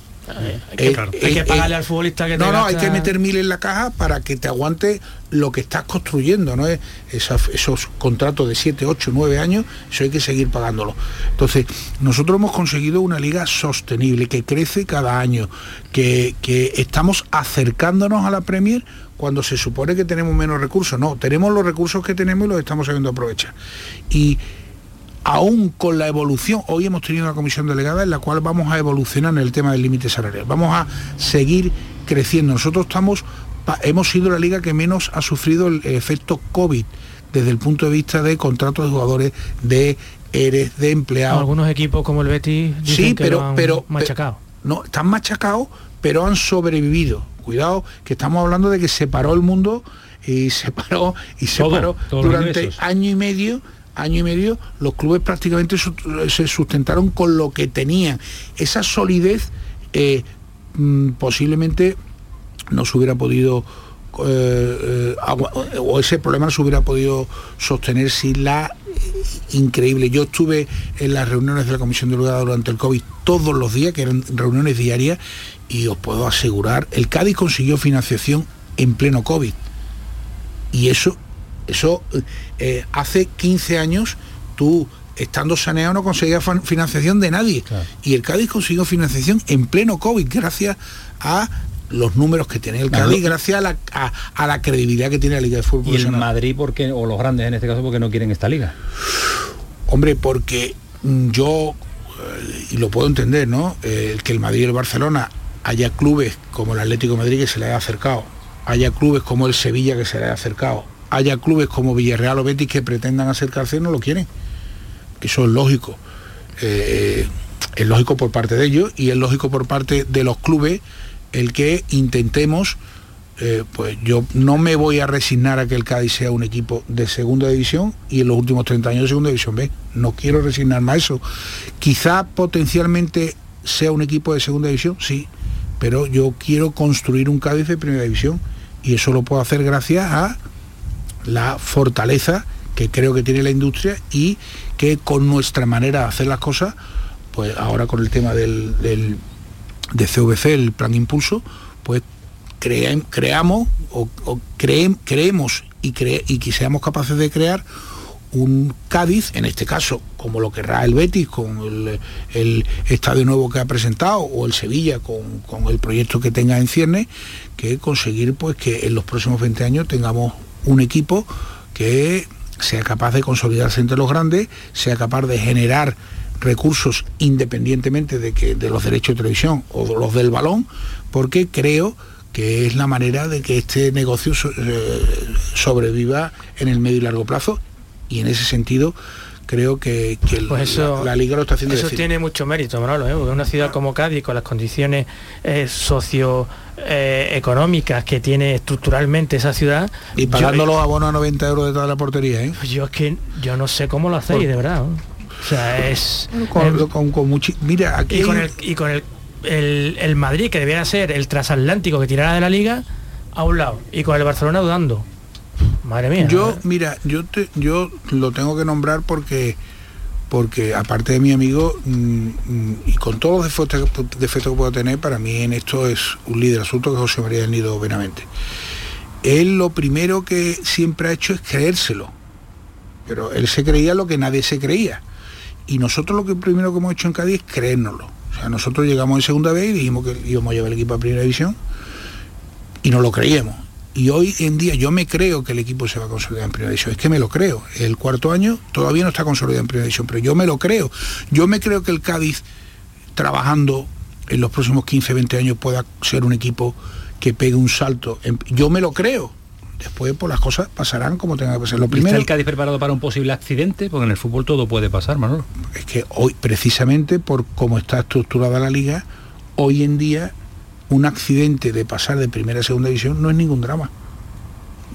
Hay que, Eh, hay que eh, pagarle eh, al futbolista que te no, no, hay que meter mil en la caja para que te aguante lo que estás construyendo, ¿no? es Esas- esos contratos de 7, 8, 9 años, eso hay que seguir pagándolo. Entonces, nosotros hemos conseguido una liga sostenible, que crece cada año, que, que estamos acercándonos a la Premier cuando se supone que tenemos menos recursos. No, tenemos los recursos que tenemos y los estamos sabiendo aprovechar. Y aún con la evolución, hoy hemos tenido una comisión delegada en la cual vamos a evolucionar en el tema del límite salarial. Vamos a seguir creciendo. Nosotros estamos, hemos sido la liga que menos ha sufrido el efecto COVID desde el punto de vista de contratos de jugadores, de ERES, de empleados. Algunos equipos como el Betis dicen Sí, que pero, lo han pero machacado. no, están machacados, pero han sobrevivido. Cuidado, que estamos hablando de que se paró el mundo y se paró y se Todo, paró durante año y medio. Año y medio, los clubes prácticamente se sustentaron con lo que tenían. Esa solidez eh, mm, posiblemente no se hubiera podido eh, eh, o ese problema no se hubiera podido sostener sin la increíble. Yo estuve en las reuniones de la Comisión Delegada durante el COVID todos los días, que eran reuniones diarias, y os puedo asegurar, el Cádiz consiguió financiación en pleno COVID. Y eso, eso eh, hace 15 años tú estando saneado no conseguías fan- financiación de nadie. Y el Cádiz consiguió financiación en pleno COVID gracias a los números que tiene el Claro. Cádiz, gracias a la, a, a la credibilidad que tiene la Liga de Fútbol Y el. Madrid, porque, o los grandes en este caso, porque no quieren esta liga. Hombre, porque mm, yo, eh, y lo puedo entender, ¿no? Eh, que el Madrid y el Barcelona haya clubes como el Atlético de Madrid que se le haya acercado, haya clubes como el Sevilla que se le haya acercado, haya clubes como Villarreal o Betis que pretendan acercarse, no lo quieren. Eso es lógico. Eh, es lógico por parte de ellos y es lógico por parte de los clubes el que intentemos eh, pues yo no me voy a resignar a que el Cádiz sea un equipo de segunda división y en los últimos 30 años de segunda división B. No quiero resignarme a eso. Quizá potencialmente sea un equipo de segunda división, sí, pero yo quiero construir un Cádiz de primera división y eso lo puedo hacer gracias a la fortaleza que creo que tiene la industria y que con nuestra manera de hacer las cosas, pues ahora con el tema del, de CVC, el plan impulso, pues crea- creamos o, o creem- creemos y, cre- y que seamos capaces de crear un Cádiz, en este caso, como lo querrá el Betis con el, el estadio nuevo que ha presentado, o el Sevilla con, con el proyecto que tenga en cierne, que conseguir pues que en los próximos 20 años tengamos un equipo que sea capaz de consolidarse entre los grandes, sea capaz de generar recursos independientemente de que de los derechos de televisión o los del balón, porque creo que es la manera de que este negocio eh, sobreviva en el medio y largo plazo. Y en ese sentido creo que, que el- Pues eso, la, la liga lo está haciendo eso decir. tiene mucho mérito, Manolo, ¿eh? porque una ciudad como Cádiz, con las condiciones eh, socioeconómicas que tiene estructuralmente esa ciudad... y pagando los abonos a 90 euros de toda la portería ¿eh? Yo, yo es que yo no sé cómo lo hacéis, Por- de verdad. O sea, es... con, eh, con- con muchi- mira aquí y con hay- el, y con el, el- el Madrid, que debiera ser el transatlántico que tirara de la liga, a un lado. Y con el Barcelona dudando. Madre mía. Yo, mira, yo te, yo lo tengo que nombrar porque porque aparte de mi amigo mm, mm, y con todos los defectos, defectos que puedo tener, para mí en esto es un líder absoluto que es José María del Nido Benavente. Él lo primero que siempre ha hecho es creérselo. Pero él se creía lo que nadie se creía. Y nosotros lo que primero que hemos hecho en Cádiz es creérnoslo. O sea, nosotros llegamos en segunda vez y dijimos que íbamos a llevar el equipo a primera división y no lo creíamos. Y hoy en día yo me creo que el equipo se va a consolidar en primera división. Es que me lo creo. El cuarto año todavía no está consolidado en primera división, pero yo me lo creo. Yo me creo que el Cádiz, trabajando en los próximos 15, 20 años, pueda ser un equipo que pegue un salto. Yo me lo creo. Después, pues las cosas pasarán como tengan que pasar. Lo ¿Y ¿Está primero el Cádiz preparado para un posible accidente? Porque en el fútbol todo puede pasar, Manolo. es que hoy, precisamente por cómo está estructurada la liga, hoy en día un accidente de pasar de primera a segunda división no es ningún drama.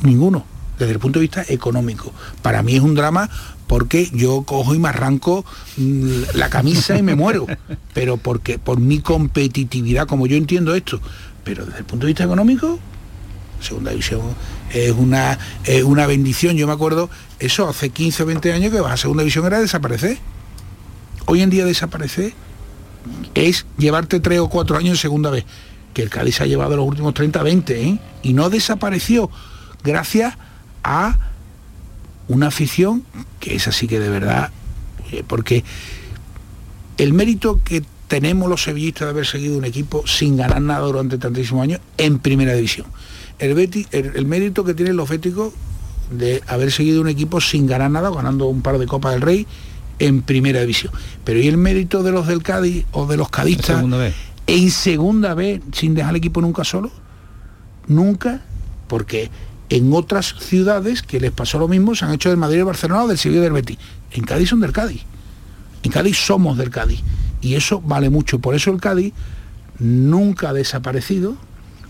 Ninguno. Desde el punto de vista económico. Para mí es un drama porque yo cojo y me arranco mm, la camisa y me muero. Pero porque por mi competitividad, como yo entiendo esto. Pero desde el punto de vista económico, segunda división es una, es una bendición. Yo me acuerdo, eso hace 15 o 20 años que vas a segunda división era desaparecer. Hoy en día desaparecer es llevarte tres o cuatro años en segunda vez, que el Cádiz ha llevado los últimos 30, 20, ¿eh? y no desapareció gracias a una afición que es así que de verdad, eh, porque el mérito que tenemos los sevillistas de haber seguido un equipo sin ganar nada durante tantísimos años en primera división. El, Betis- el, el mérito que tienen los béticos de haber seguido un equipo sin ganar nada, ganando un par de Copas del Rey en primera división. Pero ¿y el mérito de los del Cádiz o de los cadistas. En segunda vez sin dejar el equipo nunca solo? Nunca, porque en otras ciudades que les pasó lo mismo se han hecho del Madrid, del Barcelona o del Sevilla del Betis. En Cádiz son del Cádiz. En Cádiz somos del Cádiz. Y eso vale mucho. Por eso el Cádiz nunca ha desaparecido.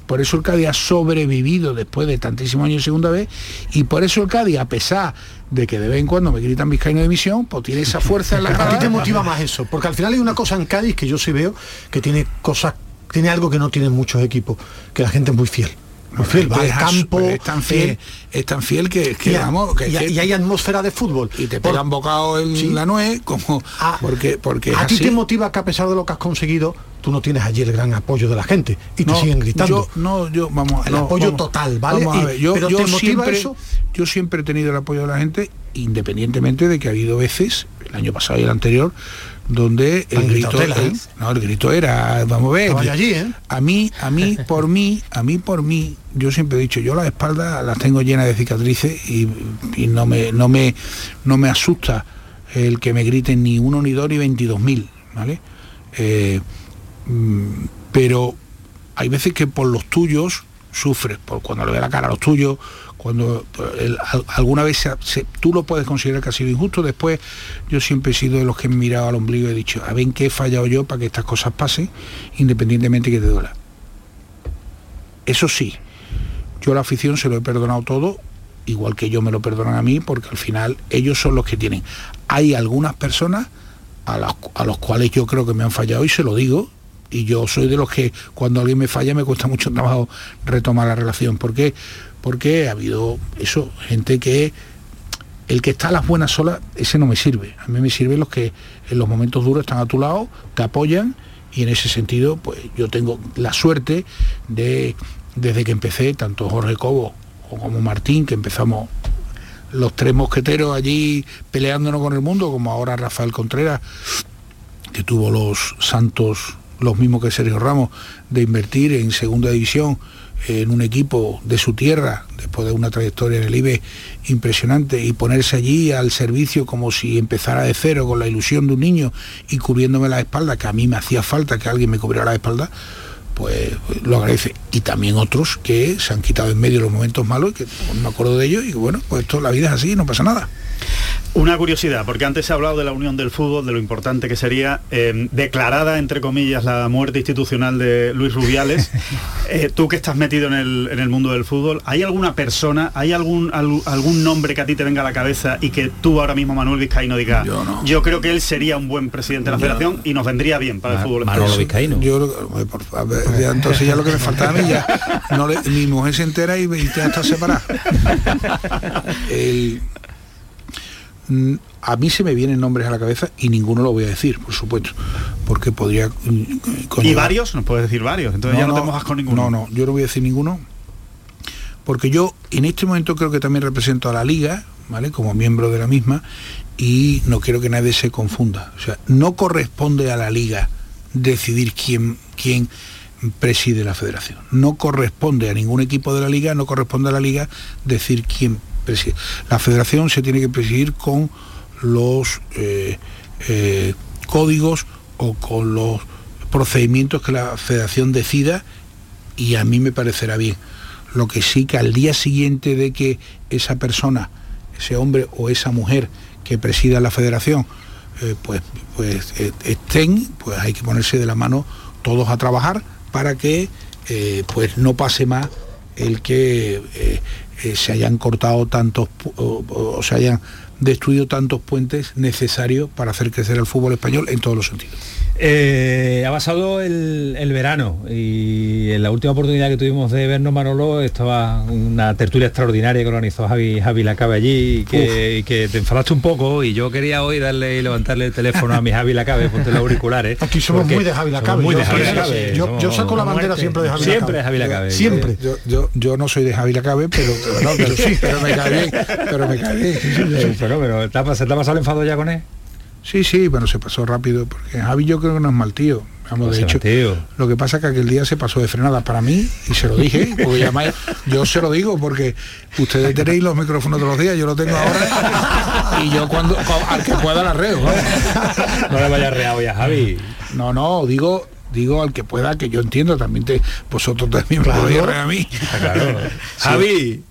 Por eso el Cádiz ha sobrevivido después de tantísimos años segunda vez. Y por eso el Cádiz, a pesar de que de vez en cuando me gritan vizcaíno de misión, pues tiene esa fuerza en la A ti cara. te motiva más eso, porque al final hay una cosa en Cádiz que yo sí veo que tiene cosas, tiene algo que no tienen muchos equipos, que la gente es muy fiel. Muy fiel, va al Es as- campo. es tan fiel, eh, es tan fiel que, que y, vamos, que, y- que- y hay atmósfera de fútbol. y te pegan bocado en la nuez, como porque, porque es a ti te motiva que a pesar de lo que has conseguido, tú no tienes allí el gran apoyo de la gente y te siguen gritando. Yo, no, yo, vamos El no, apoyo vamos, total, ¿vale? vamos a Y- ver, yo, pero yo ¿te motiva siempre, eso? yo siempre he tenido el apoyo de la gente, independientemente de que ha habido veces, el año pasado y el anterior, donde el grito, tela, ¿eh? no, el grito era, vamos a ver, allí, ¿eh? a mí, a mí, por mí, a mí por mí, yo siempre he dicho, yo las espaldas las tengo llenas de cicatrices y, y no me, no me, no me asusta el que me griten ni uno, ni dos, ni 22 mil, ¿vale? Eh, mm, pero hay veces que por los tuyos sufres por cuando le ve la cara a los tuyos, cuando alguna vez tú lo puedes considerar que ha sido injusto, después yo siempre he sido de los que he mirado al ombligo y he dicho, a ver en qué he fallado yo para que estas cosas pasen, independientemente que te duela. Eso sí, yo a la afición se lo he perdonado todo, igual que ellos me lo perdonan a mí, porque al final ellos son los que tienen. Hay algunas personas a, las- a los cuales yo creo que me han fallado y se lo digo, y yo soy de los que cuando alguien me falla me cuesta mucho trabajo retomar la relación. ¿Por qué? Porque ha habido eso, gente que el que está a las buenas solas, ese no me sirve. A mí me sirven los que en los momentos duros están a tu lado, te apoyan y en ese sentido, pues yo tengo la suerte de, desde que empecé, tanto Jorge Cobo como Martín, que empezamos los tres mosqueteros allí peleándonos con el mundo, como ahora Rafael Contreras, que tuvo los santos, los mismos que Sergio Ramos, de invertir en segunda división en un equipo de su tierra, después de una trayectoria en el IBE impresionante, y ponerse allí al servicio como si empezara de cero con la ilusión de un niño y cubriéndome la espalda, que a mí me hacía falta que alguien me cubriera la espalda, pues lo agradece. Y también otros que se han quitado en medio los momentos malos y que no me acuerdo de ellos y bueno, pues esto la vida es así, no pasa nada. Una curiosidad, porque antes se ha hablado de la unión del fútbol, de lo importante que sería eh, declarada, entre comillas, la muerte institucional de Luis Rubiales. Eh, tú que estás metido en el, en el mundo del fútbol, ¿hay alguna persona, hay algún, al- algún nombre que a ti te venga a la cabeza y que tú ahora mismo, Manuel Vizcaíno, digas, yo, creo que él sería un buen presidente de la Yo- federación y nos vendría bien para el fútbol español? Yo, lo- por favor, ya, entonces ya lo que me faltaba a mí ya, no le- mi mujer se entera y, y ya está separada. El- a mí se me vienen nombres a la cabeza y ninguno lo voy a decir, por supuesto, porque podría... mm, ¿Y varios? Nos puedes decir varios, entonces ya no, te mojas con ninguno. No, no, yo no voy a decir ninguno, porque yo en este momento creo que también represento a la liga, ¿vale? Como miembro de la misma, y no quiero que nadie se confunda. O sea, no corresponde a la liga decidir quién, quién preside la federación. No corresponde a ningún equipo de la liga, no corresponde a la liga decir quién. La federación se tiene que presidir con los eh, eh, códigos o con los procedimientos que la federación decida y a mí me parecerá bien. Lo que sí que al día siguiente de que esa persona, ese hombre o esa mujer que presida la federación, eh, pues, pues estén, pues hay que ponerse de la mano todos a trabajar para que pues no pase más el que eh, se hayan cortado tantos o- o se hayan destruido tantos puentes necesarios para hacer crecer el fútbol español en todos los sentidos. Eh, ha pasado el, el verano y en la última oportunidad que tuvimos de vernos Manolo estaba una tertulia extraordinaria que organizó Javi, Javi Lacabe allí y que, y que te enfadaste un poco y yo quería hoy darle y levantarle el teléfono a mi Javi Lacabe, ponte los auriculares. Aquí somos muy de Javi Lacabe. Muy Yo- de Javi Lacabe. yo- saco la bandera siempre de Javi Siempre Lacabe. de Javi Lacabe. Siempre. Yo, yo, yo no soy de Javi Lacabe, pero, pero, no, pero sí, pero me cae bien, pero me cae bien. Sí, sí, sí, Es sí. un fenómeno. ¿Te ha, pas- te ha pasado enfado ya con él? Sí, sí, bueno, se pasó rápido, porque Javi yo creo que no es mal tío. Vamos, No de será hecho, tío. lo que pasa es que aquel día se pasó de frenada para mí y se lo dije, porque yo se lo digo porque ustedes tenéis los micrófonos todos los días, yo lo tengo ahora y yo cuando al que pueda la reo. No le vayas reado ya, Javi. No, no, digo digo al que pueda, que yo entiendo, también te, vosotros también me podéis a mí. Javi.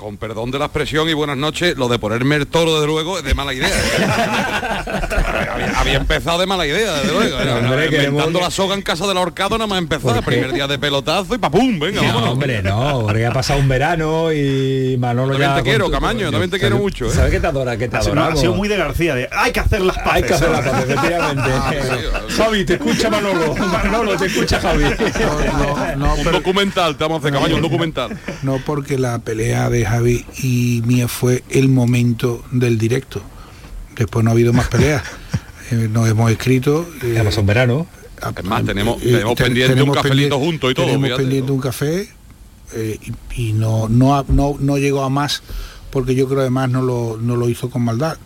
Con perdón de la expresión y buenas noches, lo de ponerme el toro, desde luego, es de mala idea. había, había empezado de mala idea, desde luego. Inventando la soga en casa del ahorcado nada más empezar. ¿Por qué? Primer día de pelotazo y papum, venga, No, hombre, no, porque ha pasado un verano y Manolo También ya te quiero, tu- Camaño, también te quiero ¿Sabes- mucho, ¿eh? ¿Sabes que te adora? Que te Ha sido- ha sido muy de García, de hay que hacer las paces. Hay que hacer las paces, efectivamente. Javi, te escucha Manolo. Manolo, te escucha Javi. un documental, te vamos a hacer, Camaño, un documental. No porque la pelea de Javi y mía fue el momento del directo. Después no ha habido más peleas. Eh, nos hemos escrito. Eh, Ya pasó un verano. Es más, tenemos, eh, tenemos te- pendiente un tenemos cafelito pendiente- juntos y todo. Tenemos fíjate. pendiente un café eh, y, y no, no, ha- no, no llegó a más porque yo creo además no lo, no lo hizo con maldad.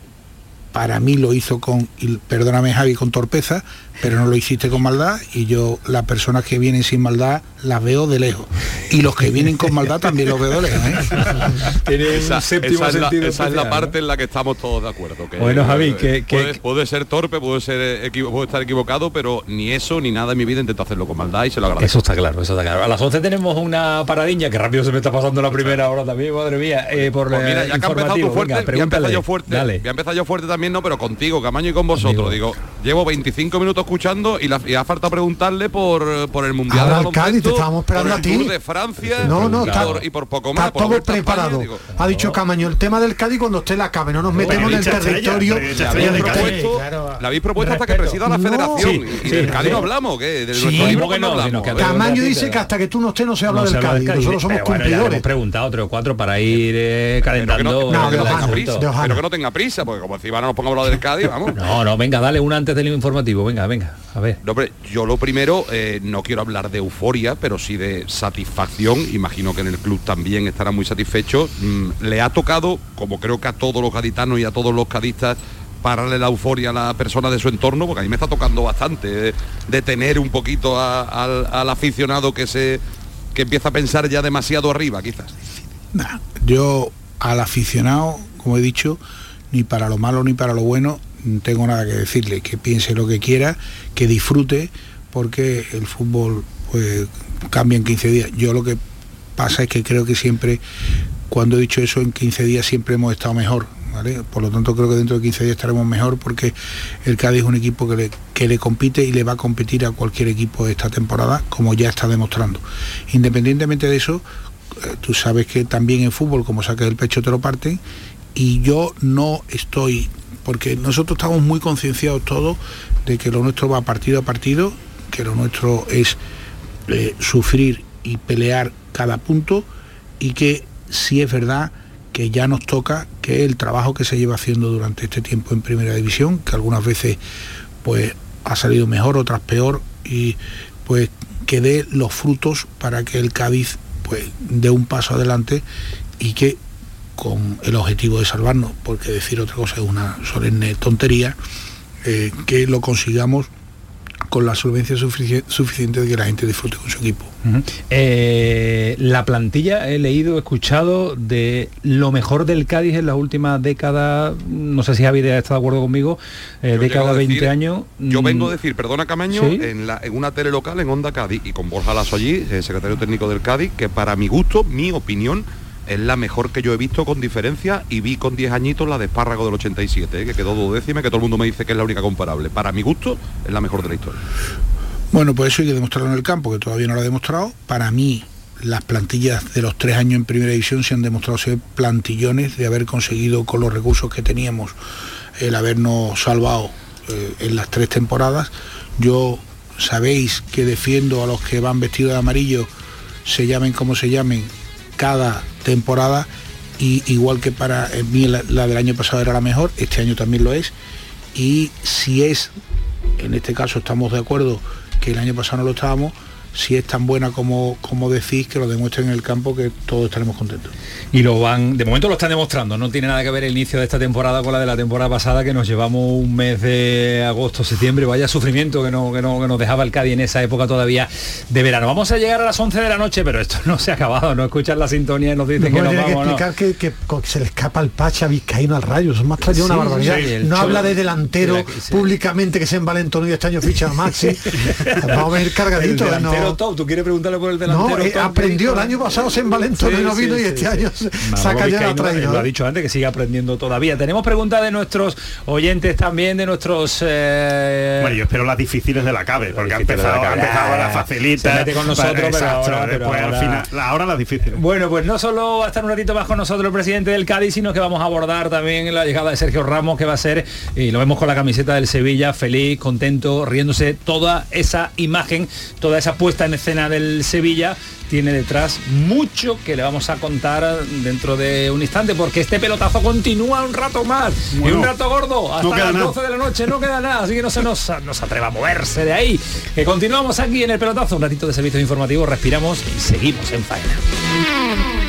Para mí lo hizo con, y perdóname Javi, con torpeza, pero no lo hiciste con maldad y yo las personas que vienen sin maldad las veo de lejos. Y los que vienen con maldad también los veo de lejos. ¿eh? esa, esa es la, esa es la parte en la que estamos todos de acuerdo. Que, Bueno, Javi, eh, que- que- puede, puede ser torpe, puede ser eh, puedo estar equivocado, pero ni eso ni nada en mi vida intento hacerlo con maldad y se lo agradezco. Eso está claro, eso está claro. A las 11 tenemos una paradilla, que rápido se me está pasando la primera hora también, madre mía, eh, por Pues mira, eh, ya que ha empezado tú fuerte, Venga, voy a empezar pregúntale. yo fuerte. Dale. Voy a empezar yo fuerte también, no, pero contigo, Camaño y con vosotros. Digo, llevo 25 minutos escuchando y, la, y ha falta preguntarle por, por el Mundial Ahora de Cádiz, te baloncesto, estábamos esperando por a el ti. Tour de Francia No, no, y, está- por, y por poco más. Está todo España, preparado. digo, ha dicho Camaño, el tema del Cádiz cuando usted la acabe, no nos metemos en el territorio. estrella, periodista estrella de Cádiz. La habéis propuesto hasta que presida la No. federación. Sí, y sí, del Cádiz sí. no hablamos, que de Sí, nuestro libro ¿cómo que no hablamos. Camaño dice que hasta que tú no estés no se habla del Cádiz. del Nosotros somos cumplidores. hemos preguntado tres o cuatro para ir calentando. Pero que no tenga prisa, porque como encima no nos pongamos a hablar del Cádiz, vamos. No, no, venga, dale una antes del informativo, venga, venga, a ver. No, hombre, yo lo primero, eh, no quiero hablar de euforia, pero sí de satisfacción. Imagino que en el club también estará muy satisfecho. Mm, le ha tocado, como creo que a todos los gaditanos y a todos los cadistas, pararle la euforia a la persona de su entorno, porque a mí me está tocando bastante eh, detener un poquito a- al, al aficionado que se que empieza a pensar ya demasiado arriba, quizás. Nah, yo al aficionado, como he dicho, ni para lo malo ni para lo bueno, no tengo nada que decirle, que piense lo que quiera, que disfrute, porque el fútbol pues cambia en 15 días. Yo lo que pasa es que creo que siempre, cuando he dicho eso, en 15 días siempre hemos estado mejor. Por lo tanto creo que dentro de 15 días estaremos mejor porque el Cádiz es un equipo que le, que le compite y le va a competir a cualquier equipo esta temporada, como ya está demostrando. Independientemente de eso, eh, tú sabes que también en fútbol, como saques el pecho te lo parten, y yo no estoy, porque nosotros estamos muy concienciados todos de que lo nuestro va partido a partido, que lo nuestro es eh, sufrir y pelear cada punto y que sí es verdad que ya nos toca que el trabajo que se lleva haciendo durante este tiempo en primera división, que algunas veces pues ha salido mejor, otras peor, y pues que dé los frutos para que el Cádiz pues dé un paso adelante y que con el objetivo de salvarnos, porque decir otra cosa es una solemne tontería, eh, que lo consigamos con la solvencia sufici- suficiente de que la gente disfrute con su equipo. Eh, la plantilla he leído, he escuchado de lo mejor del Cádiz en las últimas décadas, no sé si Javi está de acuerdo conmigo, eh, década a 20 decir- años. Yo mm, vengo a decir, perdona Camaño, ¿Sí? en, la- en una tele local en Onda Cádiz y con Borja Lasso allí, el secretario técnico del Cádiz, que para mi gusto, mi opinión, es la mejor que yo he visto con diferencia y vi con 10 añitos la de Espárrago del 87, eh, que quedó duodécima, que todo el mundo me dice que es la única comparable. Para mi gusto, es la mejor de la historia. Bueno, pues eso hay que demostrarlo en el campo, que todavía no lo ha demostrado. Para mí, las plantillas de los tres años en primera división se han demostrado ser plantillones de haber conseguido con los recursos que teníamos el habernos salvado eh, en las tres temporadas. Yo sabéis que defiendo a los que van vestidos de amarillo, se llamen como se llamen, cada temporada. Y igual que para eh, mí la, la del año pasado era la mejor, este año también lo es. Y si es en este caso estamos de acuerdo que el año pasado no lo estábamos, si es tan buena como, como decís, que lo demuestren en el campo, que todos estaremos contentos. Y lo van, de momento lo están demostrando, no tiene nada que ver el inicio de esta temporada con la de la temporada pasada, que nos llevamos un mes de agosto, septiembre, vaya sufrimiento que, no, que, no, que nos dejaba el Cádiz en esa época todavía de verano. Vamos a llegar a las 11 de la noche, pero esto no se ha acabado, no escuchan la sintonía y nos dicen que nos tiene que vamos. ¿no? explicar que, que se le escapa el Pacha Vizcaíno al rayo, eso me ha traído una Sí, barbaridad. sí, el no Cholo. habla de delantero la- sí. públicamente que se envalentonó y este año ficha a Maxi. Vamos a ir El cargadito. Delantero no, top, tú quieres preguntarle por el no delantero eh, top, aprendió el año pasado se envalentonó Sí, y no sí, vino y este sí. año Manolo saca ya la. Lo ha dicho antes que sigue aprendiendo todavía. Tenemos preguntas de nuestros oyentes también, de nuestros... eh, Bueno, yo espero las difíciles de la cabe, porque ha la empezado, empezado la Ah, facilita. se mete con nosotros, pero Exacto, ahora- pero después ahora- al final, la- ahora las difíciles. Bueno, pues no solo va a estar un ratito más con nosotros el presidente del Cádiz, sino que vamos a abordar también la llegada de Sergio Ramos, que va a ser, y lo vemos con la camiseta del Sevilla, feliz, contento, riéndose, toda esa imagen, toda esa puesta en escena del Sevilla tiene detrás mucho que le vamos a contar dentro de un instante, porque este pelotazo continúa un rato más, y un rato gordo, hasta no las nada. 12 de la noche, no queda nada, así que no se nos, nos atreva a moverse de ahí. Que continuamos aquí en el pelotazo, un ratito de servicio informativo, respiramos y seguimos en faena.